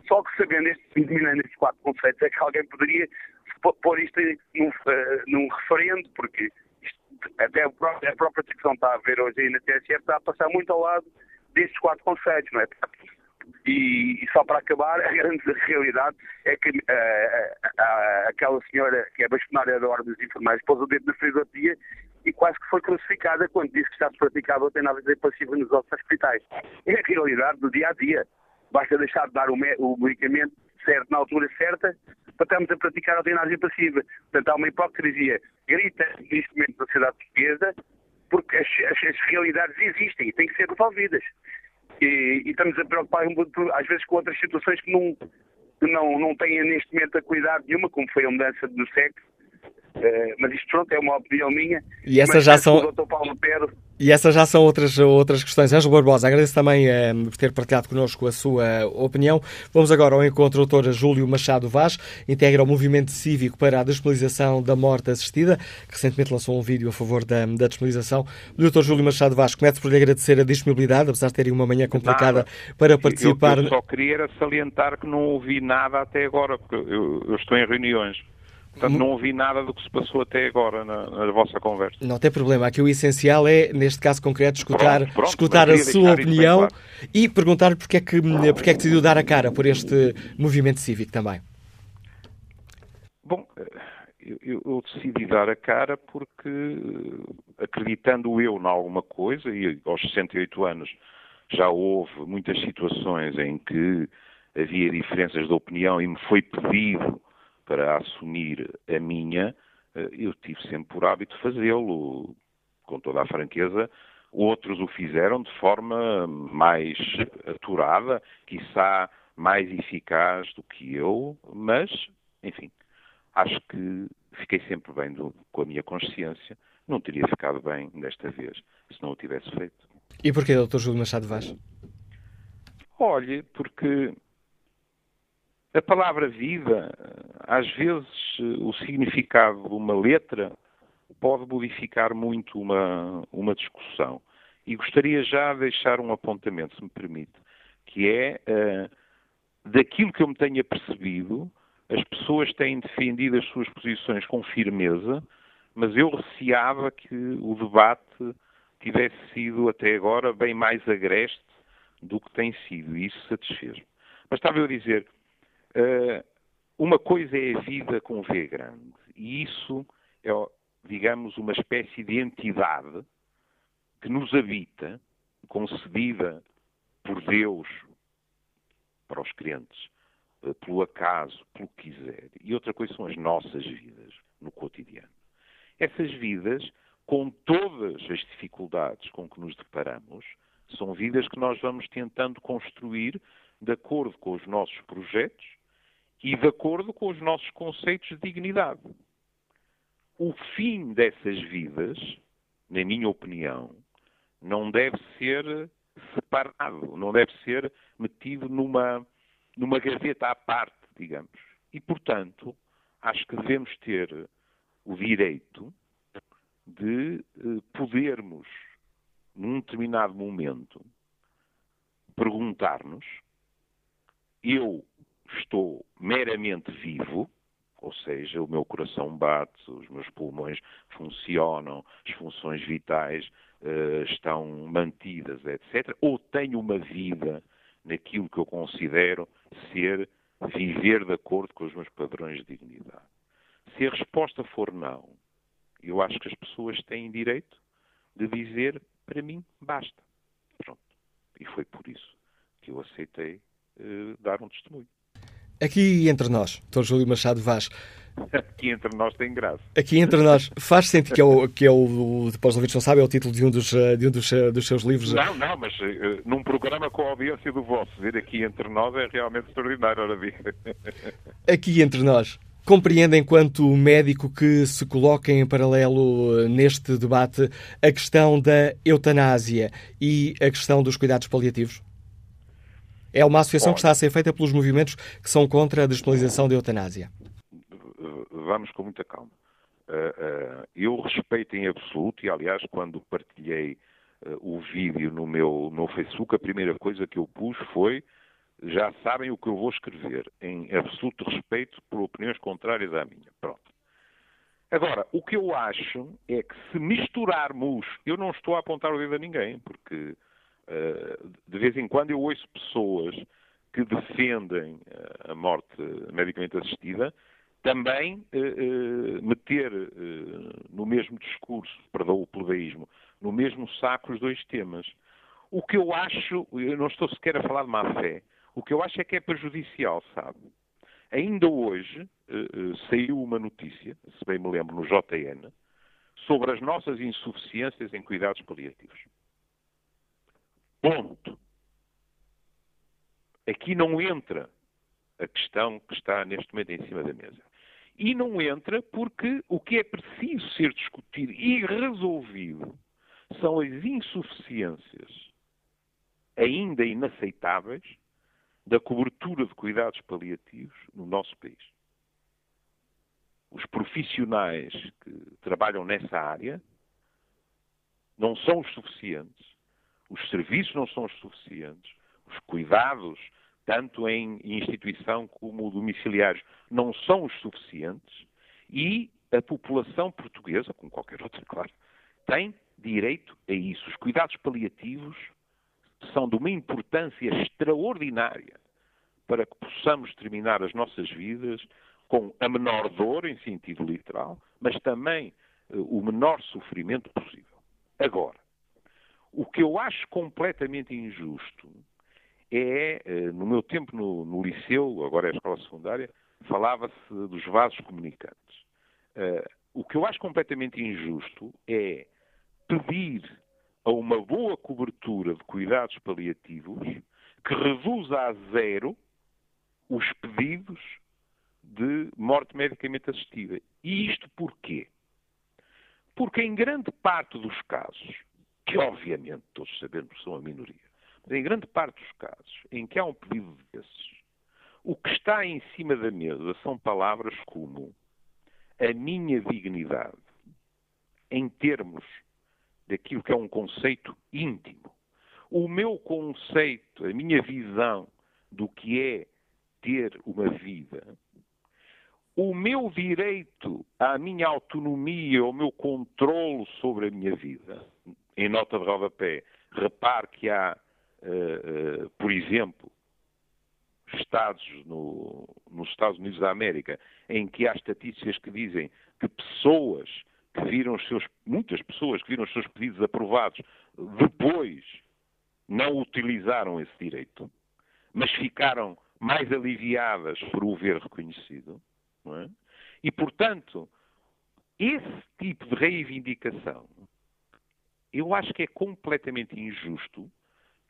Só que sabendo estes, estes quatro conceitos, é que alguém poderia pôr isto num, uh, num referendo, porque até a própria, discussão está a ver hoje aí na TSF está a passar muito ao lado destes quatro conceitos, não é? E, e, só para acabar, a grande realidade é que uh, aquela senhora que é bastonária da Ordem dos Enfermeiros pôs o dedo na dia e quase que foi crucificada quando disse que está-se praticava a eutanásia passiva nos nossos hospitais. É a realidade do dia a dia. Basta deixar de dar o, o medicamento certo na altura certa para estarmos a praticar a eutanásia passiva. Portanto, há uma hipocrisia grita neste momento na sociedade portuguesa porque as, as, as realidades existem e têm que ser resolvidas. E, e estamos a preocupar às vezes com outras situações que não, que não, não têm neste momento a cuidado nenhuma, como foi a mudança do sexo. Uh, mas isto pronto, é uma opinião minha. E essas já são. E essas já são outras, outras questões. Ângelo Barbosa, agradeço também eh, por ter partilhado connosco a sua opinião. Vamos agora ao encontro do Dr. Júlio Machado Vaz, integra o movimento cívico para a disponibilização da morte assistida, que recentemente lançou um vídeo a favor da, da disponibilização. O Dr. Júlio Machado Vaz, começo por lhe agradecer a disponibilidade, apesar de terem uma manhã complicada nada. para participar. Eu, eu só queria era salientar que não ouvi nada até agora, porque eu, eu estou em reuniões. Portanto, não ouvi nada do que se passou até agora na, na vossa conversa. Não tem problema. Aqui o essencial é, neste caso concreto, escutar, pronto, pronto, escutar a sua opinião claro. e perguntar porque é, que, porque é que decidiu dar a cara por este movimento cívico também. Bom, eu, eu decidi dar a cara porque, acreditando eu em alguma coisa, e aos 68 anos já houve muitas situações em que havia diferenças de opinião e me foi pedido para assumir a minha, eh, eu tive sempre por hábito fazê-lo, com toda a franqueza. Outros o fizeram de forma mais aturada, quiçá mais eficaz do que eu, mas, enfim, acho que fiquei sempre bem do, com a minha consciência. Não teria ficado bem desta vez se não o tivesse feito. E porquê, Dr. Júlio Machado Vaz? Olhe, porque a palavra vida, às vezes, o significado de uma letra pode modificar muito uma, uma discussão. E gostaria já de deixar um apontamento, se me permite, que é uh, daquilo que eu me tenha percebido, as pessoas têm defendido as suas posições com firmeza, mas eu receava que o debate tivesse sido até agora bem mais agreste do que tem sido, e isso satisfez-me. Mas estava eu a dizer, uma coisa é a vida com V grande, e isso é, digamos, uma espécie de entidade que nos habita, concedida por Deus para os crentes, eh, pelo acaso, pelo que quiser. E outra coisa são as nossas vidas no cotidiano. Essas vidas, com todas as dificuldades com que nos deparamos, são vidas que nós vamos tentando construir de acordo com os nossos projetos e de acordo com os nossos conceitos de dignidade. O fim dessas vidas, na minha opinião, não deve ser separado, não deve ser metido numa, numa gaveta à parte, digamos. E, portanto, acho que devemos ter o direito de eh, podermos, num determinado momento, perguntar-nos: eu estou meramente vivo, ou seja, o meu coração bate, os meus pulmões funcionam, as funções vitais uh, estão mantidas, etc. Ou tenho uma vida naquilo que eu considero ser viver de acordo com os meus padrões de dignidade. Se a resposta for não, eu acho que as pessoas têm direito de dizer para mim basta. Pronto. E foi por isso que eu aceitei uh, dar um testemunho. Aqui entre nós, Dr. Júlio Machado Vaz. Aqui entre nós tem graça. Aqui entre nós. Faz sentido que é o, que é o depois os ouvintes não sabem, é o título de um dos, eh, de um dos, eh, dos seus livros. Não, não, mas uh, num programa com a audiência do vosso, ver aqui entre nós é realmente extraordinário, ora Aqui entre nós. Compreende, enquanto médico, que se coloca em paralelo neste debate a questão da eutanásia e a questão dos cuidados paliativos? É uma associação Olha, que está a ser feita pelos movimentos que são contra a despenalização da eutanásia. Vamos com muita calma. Eh, eh, eu respeito em absoluto, e aliás, quando partilhei eh, o vídeo no meu, no Facebook, a primeira coisa que eu pus foi já sabem o que eu vou escrever, em absoluto respeito por opiniões contrárias à minha. Pronto. Agora, o que eu acho é que se misturarmos, eu não estou a apontar o dedo a ninguém, porque de vez em quando eu ouço pessoas que defendem eh, a morte medicamente assistida também eh, meter no mesmo discurso, perdão o plebeísmo, no mesmo saco os dois temas. O que eu acho, eu não estou sequer a falar de má fé, o que eu acho é que é prejudicial, sabe? Ainda hoje saiu uma notícia, se bem me lembro, no JN, sobre as nossas insuficiências em cuidados paliativos. Ponto. Aqui não entra a questão que está neste momento em cima da mesa. E não entra porque o que é preciso ser discutido e resolvido são as insuficiências ainda inaceitáveis da cobertura de cuidados paliativos no nosso país. Os profissionais que trabalham nessa área não são os suficientes os serviços não são os suficientes, os cuidados, tanto em instituição como domiciliários, não são os suficientes e a população portuguesa, como qualquer outra, claro, tem direito a isso. Os cuidados paliativos são de uma importância extraordinária para que possamos terminar as nossas vidas com a menor dor, em sentido literal, mas também uh, o menor sofrimento possível. Agora, o que eu acho completamente injusto é, eh, no meu tempo no, no liceu, agora é a escola secundária, falava-se dos vasos comunicantes. Uh, o que eu acho completamente injusto é pedir a uma boa cobertura de cuidados paliativos que reduza a zero os pedidos de morte medicamente assistida. E isto porquê? Porque em grande parte dos casos, que obviamente todos sabemos são a minoria, mas em grande parte dos casos em que há um pedido desses, o que está em cima da mesa são palavras como a minha dignidade, em termos daquilo que é um conceito íntimo. o meu conceito, a minha visão do que é ter uma vida, o meu direito à minha autonomia, ao meu controle sobre a minha vida. Em nota de rodapé, repare que há, uh, uh, por exemplo, estados no, nos Estados Unidos da América em que há estatísticas que dizem que pessoas que viram os seus, muitas pessoas que viram os seus pedidos aprovados depois não utilizaram esse direito, mas ficaram mais aliviadas por o ver reconhecido. É? E, portanto, esse tipo de reivindicação, eu acho que é completamente injusto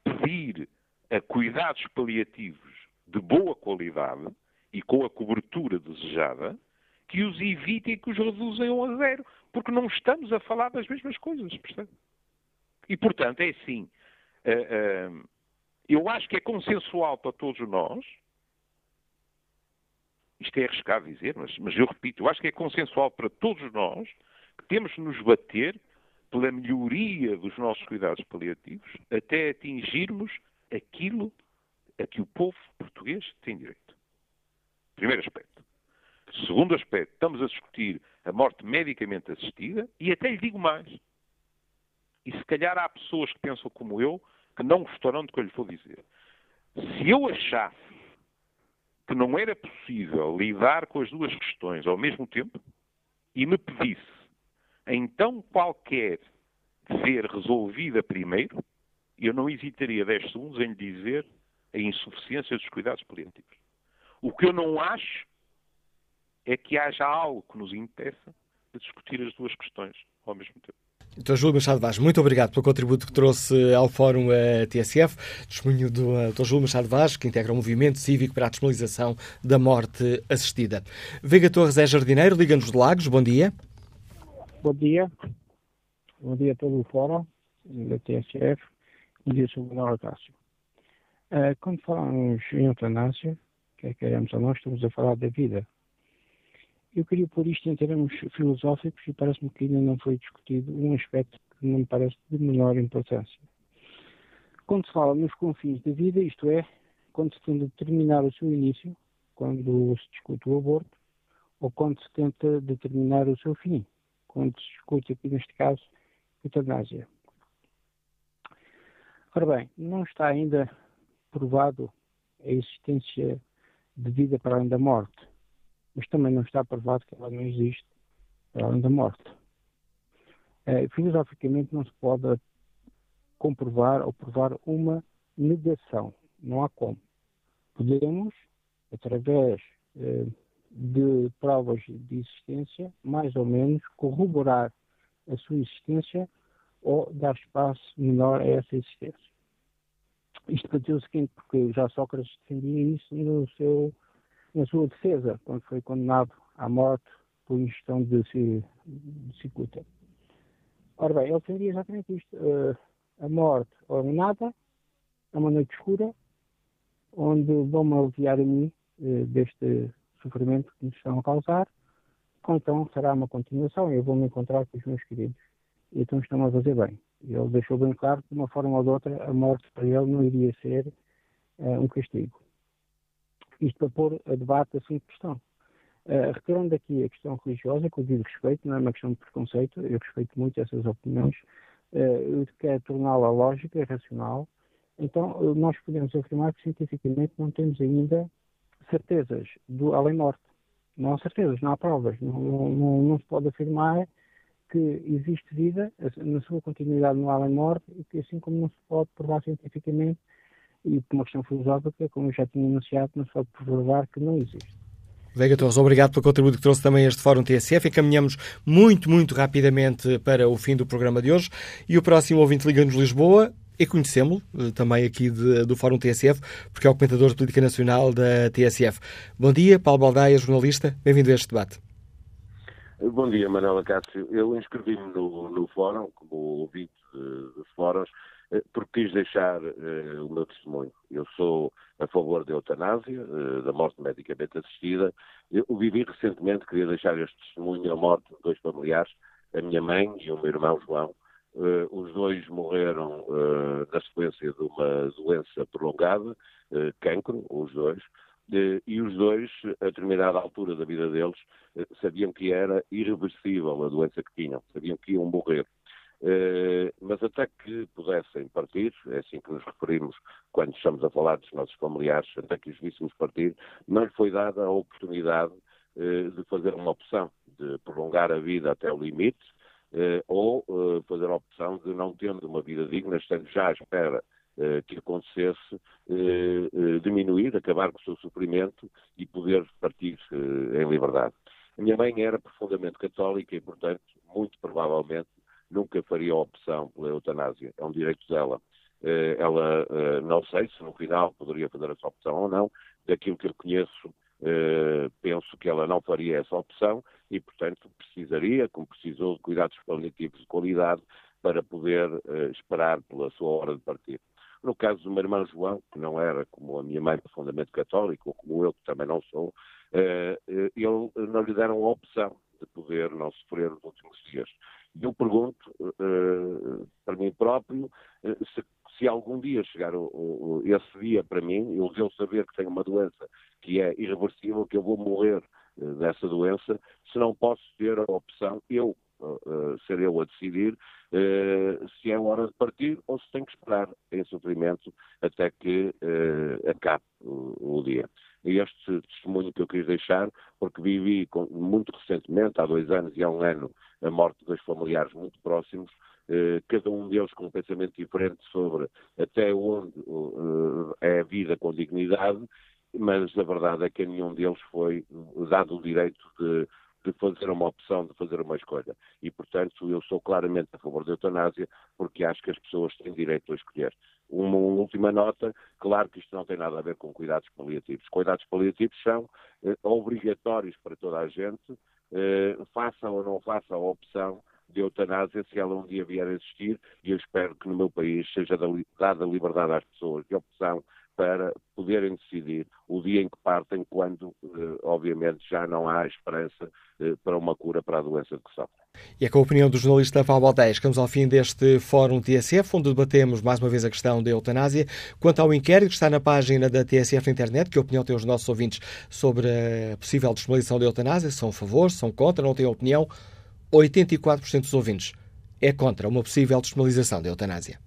pedir a cuidados paliativos de boa qualidade e com a cobertura desejada que os evitem e que os reduzam a zero, porque não estamos a falar das mesmas coisas, percebe? E, portanto, é assim. Uh, uh, eu acho que é consensual para todos nós. Isto é arriscado dizer, mas, mas eu repito, eu acho que é consensual para todos nós que temos de nos bater pela melhoria dos nossos cuidados paliativos até atingirmos aquilo a que o povo português tem direito. Primeiro aspecto. Segundo aspecto, estamos a discutir a morte medicamente assistida e até lhe digo mais. E se calhar há pessoas que pensam como eu que não gostarão do que eu lhe vou dizer. Se eu achasse que não era possível lidar com as duas questões ao mesmo tempo e me pedisse então qualquer ser resolvida primeiro, eu não hesitaria 10 segundos em lhe dizer a insuficiência dos cuidados paliativos. O que eu não acho é que haja algo que nos impeça de discutir as duas questões ao mesmo tempo. Dr. Júlio Machado Vaz, muito obrigado pelo contributo que trouxe ao Fórum a TSF, testemunho do Dr. Júlio Machado Vaz, que integra o movimento cívico para a despenalização da morte assistida. Veiga Torres é jardineiro, Liga-nos de Lagos, bom dia. Bom dia. Bom dia a todo o Fórum da TSF. Bom dia, Sr. Manuel Acácio. Uh, quando falamos em eutanásia, quer queremos ou não, estamos a falar da vida. Eu queria pôr isto em termos filosóficos e parece-me que ainda não foi discutido um aspecto que não me parece de menor importância. Quando se fala nos confins da vida, isto é, quando se tenta determinar o seu início, quando se discute o aborto, ou quando se tenta determinar o seu fim, quando se discute aqui neste caso eutanásia. Ora bem, não está ainda provado a existência de vida para além da morte mas também não está provado que ela não existe para além da morte. É, filosoficamente não se pode comprovar ou provar uma negação, não há como. Podemos, através é, de provas de existência, mais ou menos corroborar a sua existência ou dar espaço menor a essa existência. Isto para dizer o seguinte, porque já Sócrates defendia isso no seu na sua defesa, quando foi condenado à morte por ingestão de, cicuta. Ora bem, ele defendia exatamente isto. Uh, a morte ou nada, é uma noite escura, onde vão-me aliviar a mim uh, deste sofrimento que nos estão a causar, ou então será uma continuação eu vou me encontrar com os meus queridos. E então estão a fazer bem. Ele deixou bem claro que, de uma forma ou de outra, a morte para ele não iria ser uh, um castigo isto para pôr a debate assim de questão. Uh, retirando aqui a questão religiosa, que eu digo respeito, não é uma questão de preconceito, eu respeito muito essas opiniões, uh, eu quero torná-la lógica e racional, então nós podemos afirmar que cientificamente não temos ainda certezas do além-morte. Não há certezas, não há provas. Não, não, não, se pode afirmar que existe vida na sua continuidade no além-morte assim como não se pode provar cientificamente e por uma questão filosófica, como eu já tinha anunciado, não se pode provar que não existe. Veiga Torres, obrigado pelo contributo que trouxe também este Fórum TSF. Encaminhamos muito, muito rapidamente para o fim do programa de hoje. E o próximo ouvinte liga-nos Lisboa e conhecemos-lo eh, também aqui de, do Fórum TSF, porque é o comentador de política nacional da TSF. Bom dia, Paulo Baldaia, jornalista. Bem-vindo a este debate. Bom dia, Manuela Cássio. Eu inscrevi-me no, no Fórum, como ouvinte dos fóruns, eh, porque quis deixar uh, o meu testemunho. Eu sou a favor da eutanásia, uh, da morte medicamente assistida. Eu vivi recentemente, queria deixar este testemunho, a morte de dois familiares, a minha mãe e o meu irmão João, Uh, os dois morreram uh, na sequência de uma doença prolongada, uh, cancro, os dois, e os dois, a determinada altura da vida deles, sabiam que era irreversível a doença que tinham, sabiam que iam morrer. mas até que pudessem partir, é assim que nos referimos quando estamos a falar dos nossos familiares, até que os víssemos partir, não lhe foi dada a oportunidade de fazer uma opção, de prolongar a vida até o limite, ou eh, fazer a opção de não tendo uma vida digna, estando já à espera eh, que acontecesse, diminuir, acabar com o seu sofrimento e poder partir em liberdade. A minha mãe era profundamente católica e, portanto, muito provavelmente nunca faria a opção pela eutanásia. É um direito dela. Ela, não sei se no final poderia fazer essa opção ou não, daquilo que eu conheço, penso que ela não faria essa opção e, portanto, precisaria, como precisou, de cuidados paliativos de qualidade para poder uh, esperar pela sua hora de partir. No caso do meu irmão João, que não era como a minha mãe profundamente católica, ou como eu, que também não sou, uh, ele não lhe deram a opção de poder não sofrer os últimos dias. E eu pergunto, uh, para mim próprio, se, se, algum dia chegar esse dia para mim, eu devo saber que tenho uma doença que é irreversível, que eu vou morrer dessa doença, se não posso ter a opção, eu, uh, ser eu a decidir, se é hora de partir ou se tenho que esperar em sofrimento até que acabe o, o, dia. Este testemunho que eu quis deixar, porque vivi muito recentemente, há dois anos e há um ano, a morte de dois familiares muito próximos, cada um deles com um pensamento diferente sobre até onde é a vida com dignidade mas a verdade é que a nenhum deles foi dado o direito de, de fazer uma opção, de fazer uma escolha. E, portanto, eu sou claramente a favor da eutanásia, porque acho que as pessoas têm direito a escolher. Uma, uma, última nota, claro que isto não tem nada a ver com cuidados paliativos. Cuidados paliativos são eh, obrigatórios para toda a gente, eh, façam ou não façam a opção de eutanásia se ela um dia vier a existir, e eu espero que no meu país seja dada liberdade às pessoas de opção para poderem decidir o dia em que partem, quando, eh, obviamente, já não há esperança eh, para uma cura para a doença de que sofrem. E é com a opinião do jornalista Paulo Balteias que ao fim deste Fórum TSF, onde debatemos mais uma vez a questão da eutanásia. Quanto ao inquérito que está na página da TSF internet, que opinião têm os nossos ouvintes sobre a possível despenalização da eutanásia? São a favor, são contra, não têm opinião? 84% dos ouvintes é contra uma possível despenalização da eutanásia.